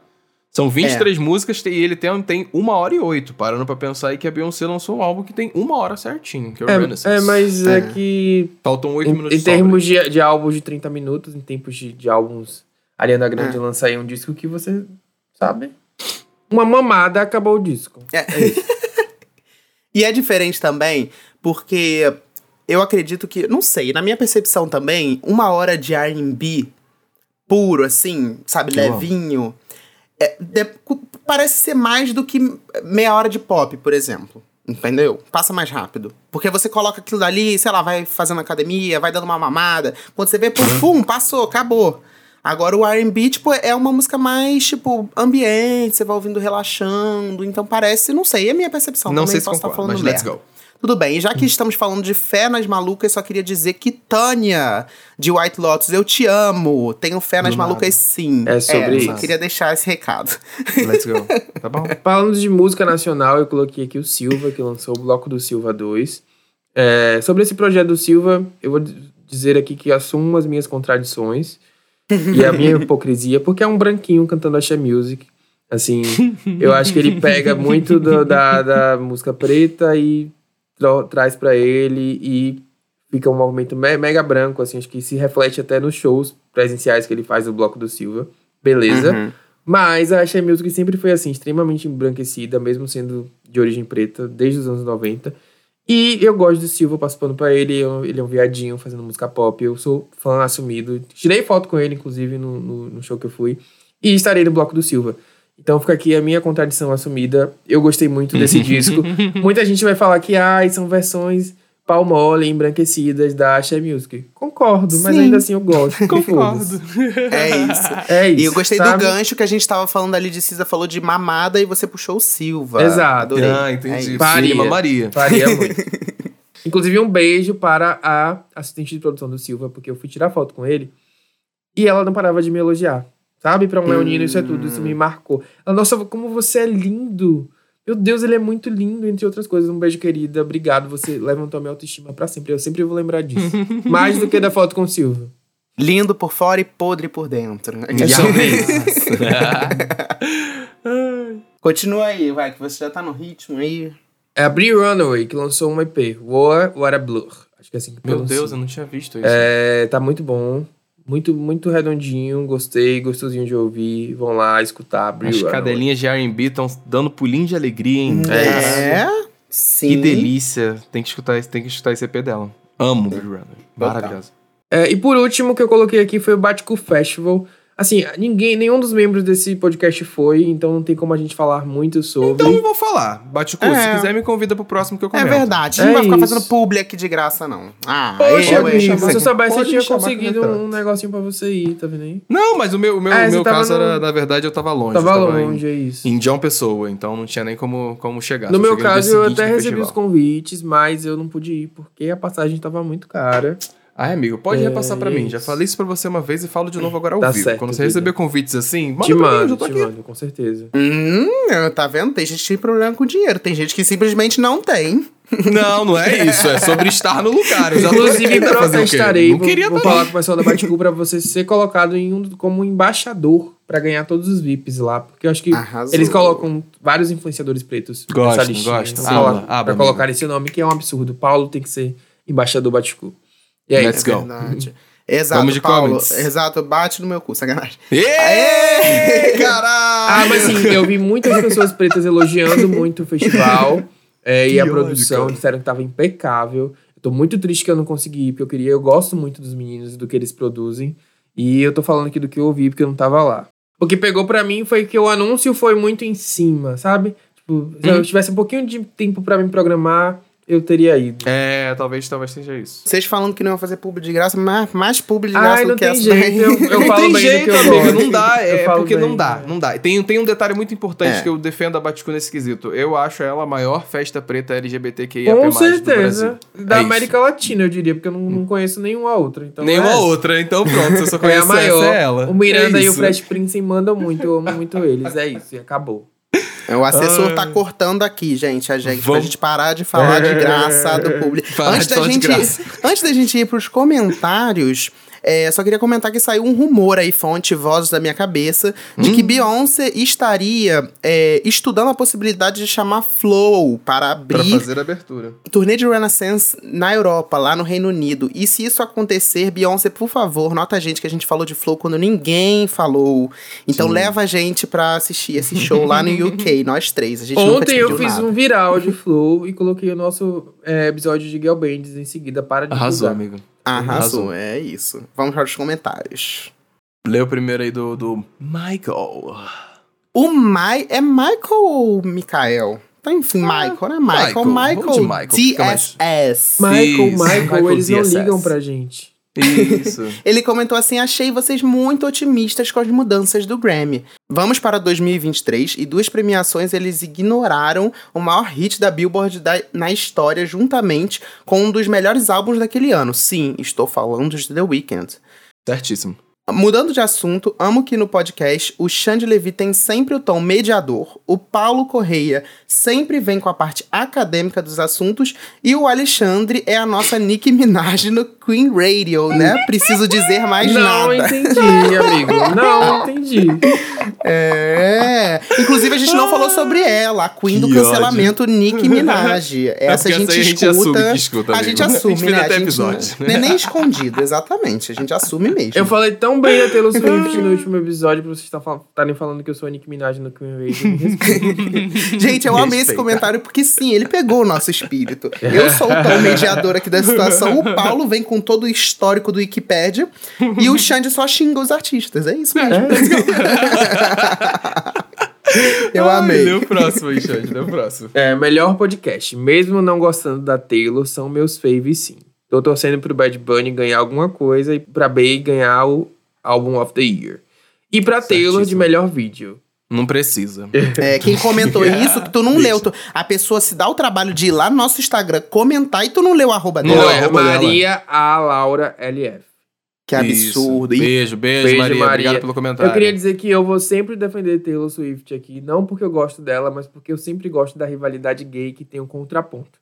São 23 músicas e ele tem, tem uma hora e oito, parando pra pensar aí que a Beyoncé lançou um álbum que tem uma hora certinho, que é o Renaissance. É, é, mas é, É. que Faltam oito minutos em termos de, de álbuns de 30 minutos, em tempos de, de álbuns, Ariana Grande É. lança aí um disco que você sabe. Uma mamada acabou o disco. E é diferente também, porque eu acredito que, não sei, na minha percepção também, uma hora de R&B puro, assim, sabe, Que levinho, é, de- parece ser mais do que meia hora de pop, por exemplo. Entendeu? Passa mais rápido. Porque você coloca aquilo dali, sei lá, vai fazendo academia, vai dando uma mamada. Quando você vê, pum, pum, passou, acabou. Agora o R&B, tipo, é uma música mais, tipo, ambiente, você vai ouvindo relaxando. Então parece, não sei, é a minha percepção. Não também sei se posso estar concordo, falando mas let's merda. go. Tudo bem, e já que estamos falando de fé nas malucas, só queria dizer que Tânia, de White Lotus, eu te amo. Tenho fé nas Do nada. malucas sim. É sobre Só isso. queria deixar esse recado. Let's go. Tá bom? Falando de música nacional, eu coloquei aqui o Silva, que lançou o Bloco do Silva 2. É, sobre esse projeto do Silva, eu vou dizer aqui que assumo as minhas contradições e a minha hipocrisia, porque é um branquinho cantando axé music. Assim, eu acho que ele pega muito do- da, da música preta e tra- traz pra ele e fica um movimento me- mega branco, assim, acho que se reflete até nos shows presenciais que ele faz do Bloco do Silva. Beleza. Uhum. Mas a Axé Music sempre foi assim, extremamente embranquecida, mesmo sendo de origem preta, desde os anos 90. E eu gosto do Silva participando pra ele, eu- ele é um viadinho fazendo música pop, eu sou fã assumido. Tirei foto com ele, inclusive, no, no, no show que eu fui. E estarei no bloco do Silva. Então fica aqui a minha contradição assumida. Eu gostei muito desse disco. Muita gente vai falar que ai, são versões pau mole, embranquecidas da Axé Music. Concordo, mas Sim. ainda assim eu gosto. Concordo. É isso. É isso. E eu gostei sabe? do gancho que a gente tava falando ali de Cisa falou de mamada e você puxou o Silva. Exato. Adorei. Ah, É entendi. isso. Faria. Sim, Maria. Faria muito. Inclusive, um beijo para a assistente de produção do Silva, porque eu fui tirar foto com ele e ela não parava de me elogiar. Sabe? Pra um leonino, isso é tudo. Isso me marcou. Ela, nossa, como você é lindo. Meu Deus, ele é muito lindo, entre outras coisas. Um beijo, querida. Obrigado. Você levantou a minha autoestima pra sempre. Eu sempre vou lembrar disso. Mais do que da foto com o Silva. Lindo por fora e podre por dentro. É. Continua aí, vai, que você já tá no ritmo aí. É a Brie Runaway, que lançou um EP. War, What a Blur. Acho que é assim que Meu. Deus, eu não tinha visto isso. É, tá muito bom. Muito, muito redondinho. Gostei, gostosinho de ouvir. Vão lá escutar. Brie As cadelinhas de R&B estão dando pulinho de alegria, hein? É, sim. Que delícia. Tem que escutar, esse- tem que escutar esse EP dela. Amo Blue Runner. Maravilhosa. É, e por último, que eu coloquei aqui foi o Batico Festival. Assim, ninguém, nenhum dos membros desse podcast foi, então não tem como a gente falar muito sobre. Então eu vou falar. Bate o cu. Se É. quiser, me convida pro próximo que eu É comento. verdade, a gente não É vai ficar fazendo publi aqui de graça, não. Ah, Poxa, eu, hein? se eu soubesse, eu tinha conseguido um negocinho pra você ir, tá vendo aí? Não, mas o meu, o meu, o você meu caso no- era, na verdade, eu tava longe. Tava eu tava longe, em, é isso. em João Pessoa, então não tinha nem como, como chegar. No Só meu caso, eu seguinte até recebi os convites, mas eu não pude ir porque a passagem tava muito cara. Ah, amigo, pode É, repassar pra mim. Já falei isso pra você uma vez e falo de novo agora ao Tá vivo. certo, Quando você querido. receber convites assim, manda te pra mim, eu tô te aqui. mando, com certeza. Hum, tá vendo? Tem gente que tem problema com dinheiro. Tem gente que simplesmente não tem. Não, não é isso. É sobre estar no lugar. Eu já tô Inclusive, protestarei. Não Vou, queria vou tá falar com o pessoal da Baticu pra você ser colocado em um, como embaixador pra ganhar todos os VIPs lá. Porque eu acho que Arrasou. eles colocam vários influenciadores pretos Gostam, nessa listinha. gostam. Pra, Abra, colocar- abra, pra amigo. colocar esse nome, que é um absurdo. Paulo tem que ser embaixador Baticu. E é Let's isso. go. Verdade. Exato, Vamos de Paulo. comments. Exato, bate no meu cu, sacanagem. Ê, caralho! Ah, mas assim, eu vi muitas pessoas pretas elogiando muito o festival é, e a produção, cara. disseram que tava impecável. Eu tô muito triste que eu não consegui ir, porque eu queria, eu gosto muito dos meninos e do que eles produzem. E eu tô falando aqui do que eu ouvi, porque eu não tava lá. O que pegou pra mim foi que o anúncio foi muito em cima, sabe? Tipo, se eu tivesse um pouquinho de tempo pra me programar, eu teria ido. É, talvez, talvez seja isso. Vocês falando que não iam fazer publi de graça, mais, mais publi de graça Ai, do não que tem essa jeito. daí. Eu, eu não falo tem bem jeito, do que eu amigo, não dá. É porque não bem, dá, é. não dá. Tem, tem um detalhe muito importante É. que eu defendo a Baticu nesse quesito. Eu acho ela a maior festa preta LGBTQIA+, Com do certeza. Brasil. Da É isso. América Latina, eu diria, porque eu não, não conheço nenhuma outra. Então Nenhuma é. outra, então pronto, se eu só É a maior. essa, é ela. O Miranda É e o isso. Fresh Prince mandam muito, eu amo muito eles. É isso, e acabou. O assessor Ah. tá cortando aqui, gente, a gente, pra Vamos- gente parar de falar de graça do público. Antes da, gente, antes da gente ir pros comentários, é, só queria comentar que saiu um rumor aí, fonte, vozes da minha cabeça, de Hum. que Beyoncé estaria é, estudando a possibilidade de chamar Flow para Pra abrir fazer a abertura. turnê de Renaissance na Europa, lá no Reino Unido. E se isso acontecer, Beyoncé, por favor, nota a gente que a gente falou de Flow quando ninguém falou. Então Sim. leva a gente pra assistir esse show lá no UK, nós três. A gente Ontem eu fiz nada. um viral de Flow e coloquei o nosso é, episódio de Girl Bands em seguida para divulgar. Arrasou, amigo. Arrasou, é isso. Vamos para os comentários. Lê o primeiro aí do, do Michael. O Mai é Michael ou Mikael? Tá, enfim, Ah, Michael, né? Michael, Michael. Michael, Michael, mais- DSS. Michael, Michael, eles não ligam pra gente. Isso. Ele comentou assim: achei vocês muito otimistas com as mudanças do Grammy. Vamos para 2023 e duas premiações eles ignoraram o maior hit da Billboard da- na história, juntamente com um dos melhores álbuns daquele ano. Sim, estou falando de The Weeknd. Certíssimo. Mudando de assunto, amo que no podcast o Xande Levi tem sempre o tom mediador, o Paulo Correia sempre vem com a parte acadêmica dos assuntos e o Alexandre é a nossa Nicki Minaj no Queen Radio, né? Preciso dizer mais não nada. entendi, amigo. Não entendi. É. Inclusive, a gente não falou sobre ela, a Queen do Que cancelamento Nicki Minaj. Essa porque a gente essa aí a gente escuta. assume que escuta, a gente A gente assume, fez né? até a gente episódio. não, não é nem escondido, exatamente. A gente assume mesmo. Eu falei tão bem da Taylor Swift no último episódio pra vocês estarem falando que eu sou a Nicki Minaj no Queen. Gente, eu amei esse Respeita. comentário porque sim, ele pegou o nosso espírito. Eu sou o tom mediador aqui da situação. O Paulo vem com todo o histórico do Wikipédia e o Xande só xinga os artistas. É isso mesmo. Eu Ai, amei. Lê o próximo aí, Xande. Lê o próximo. É, melhor podcast. Mesmo não gostando da Taylor, são meus faves sim. Tô torcendo pro Bad Bunny ganhar alguma coisa e pra Bey ganhar o Album of the Year. E pra Taylor de melhor vídeo. Não precisa. É, quem comentou isso, que tu não leu. tu- a pessoa se dá o trabalho de ir lá no nosso Instagram comentar e tu não leu o arroba Não dela. Não, é é arroba dela. Maria A. Laura LF. Que absurdo. Isso. Beijo, beijo, Beijo, Maria. Maria. Obrigado pelo comentário. Eu queria dizer que eu vou sempre defender Taylor Swift aqui, não porque eu gosto dela, mas porque eu sempre gosto da rivalidade gay que tem um contraponto.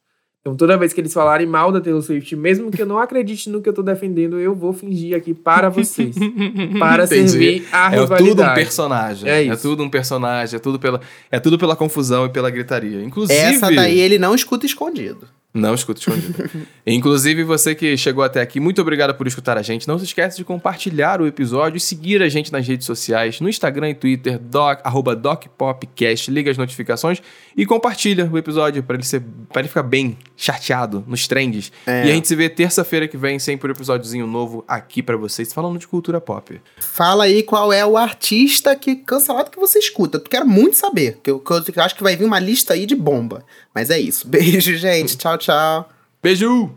Então, toda vez que eles falarem mal da Taylor Swift, mesmo que eu não acredite no que eu tô defendendo, eu vou fingir aqui para vocês. para Entendi. servir a É rivalidade. tudo um personagem. É É, isso. tudo um personagem. É tudo, pela, é tudo pela confusão e pela gritaria. Inclusive. essa daí ele não escuta escondido. Não escuta escondido. Inclusive, você que chegou até aqui, muito obrigado por escutar a gente. Não se esqueça de compartilhar o episódio e seguir a gente nas redes sociais, no Instagram e Twitter, doc, arroba DocPopcast, liga as notificações e compartilha o episódio para ele, ser- pra ele ficar bem chateado nos trends. É. E a gente se vê terça-feira que vem, sempre um episódiozinho novo aqui para vocês, falando de cultura pop. Fala aí qual é o artista que cancelado que você escuta. Tu quero muito saber. Que eu, que eu acho que vai vir uma lista aí de bomba. Mas é isso. Beijo, gente. Tchau, tchau. Beijo!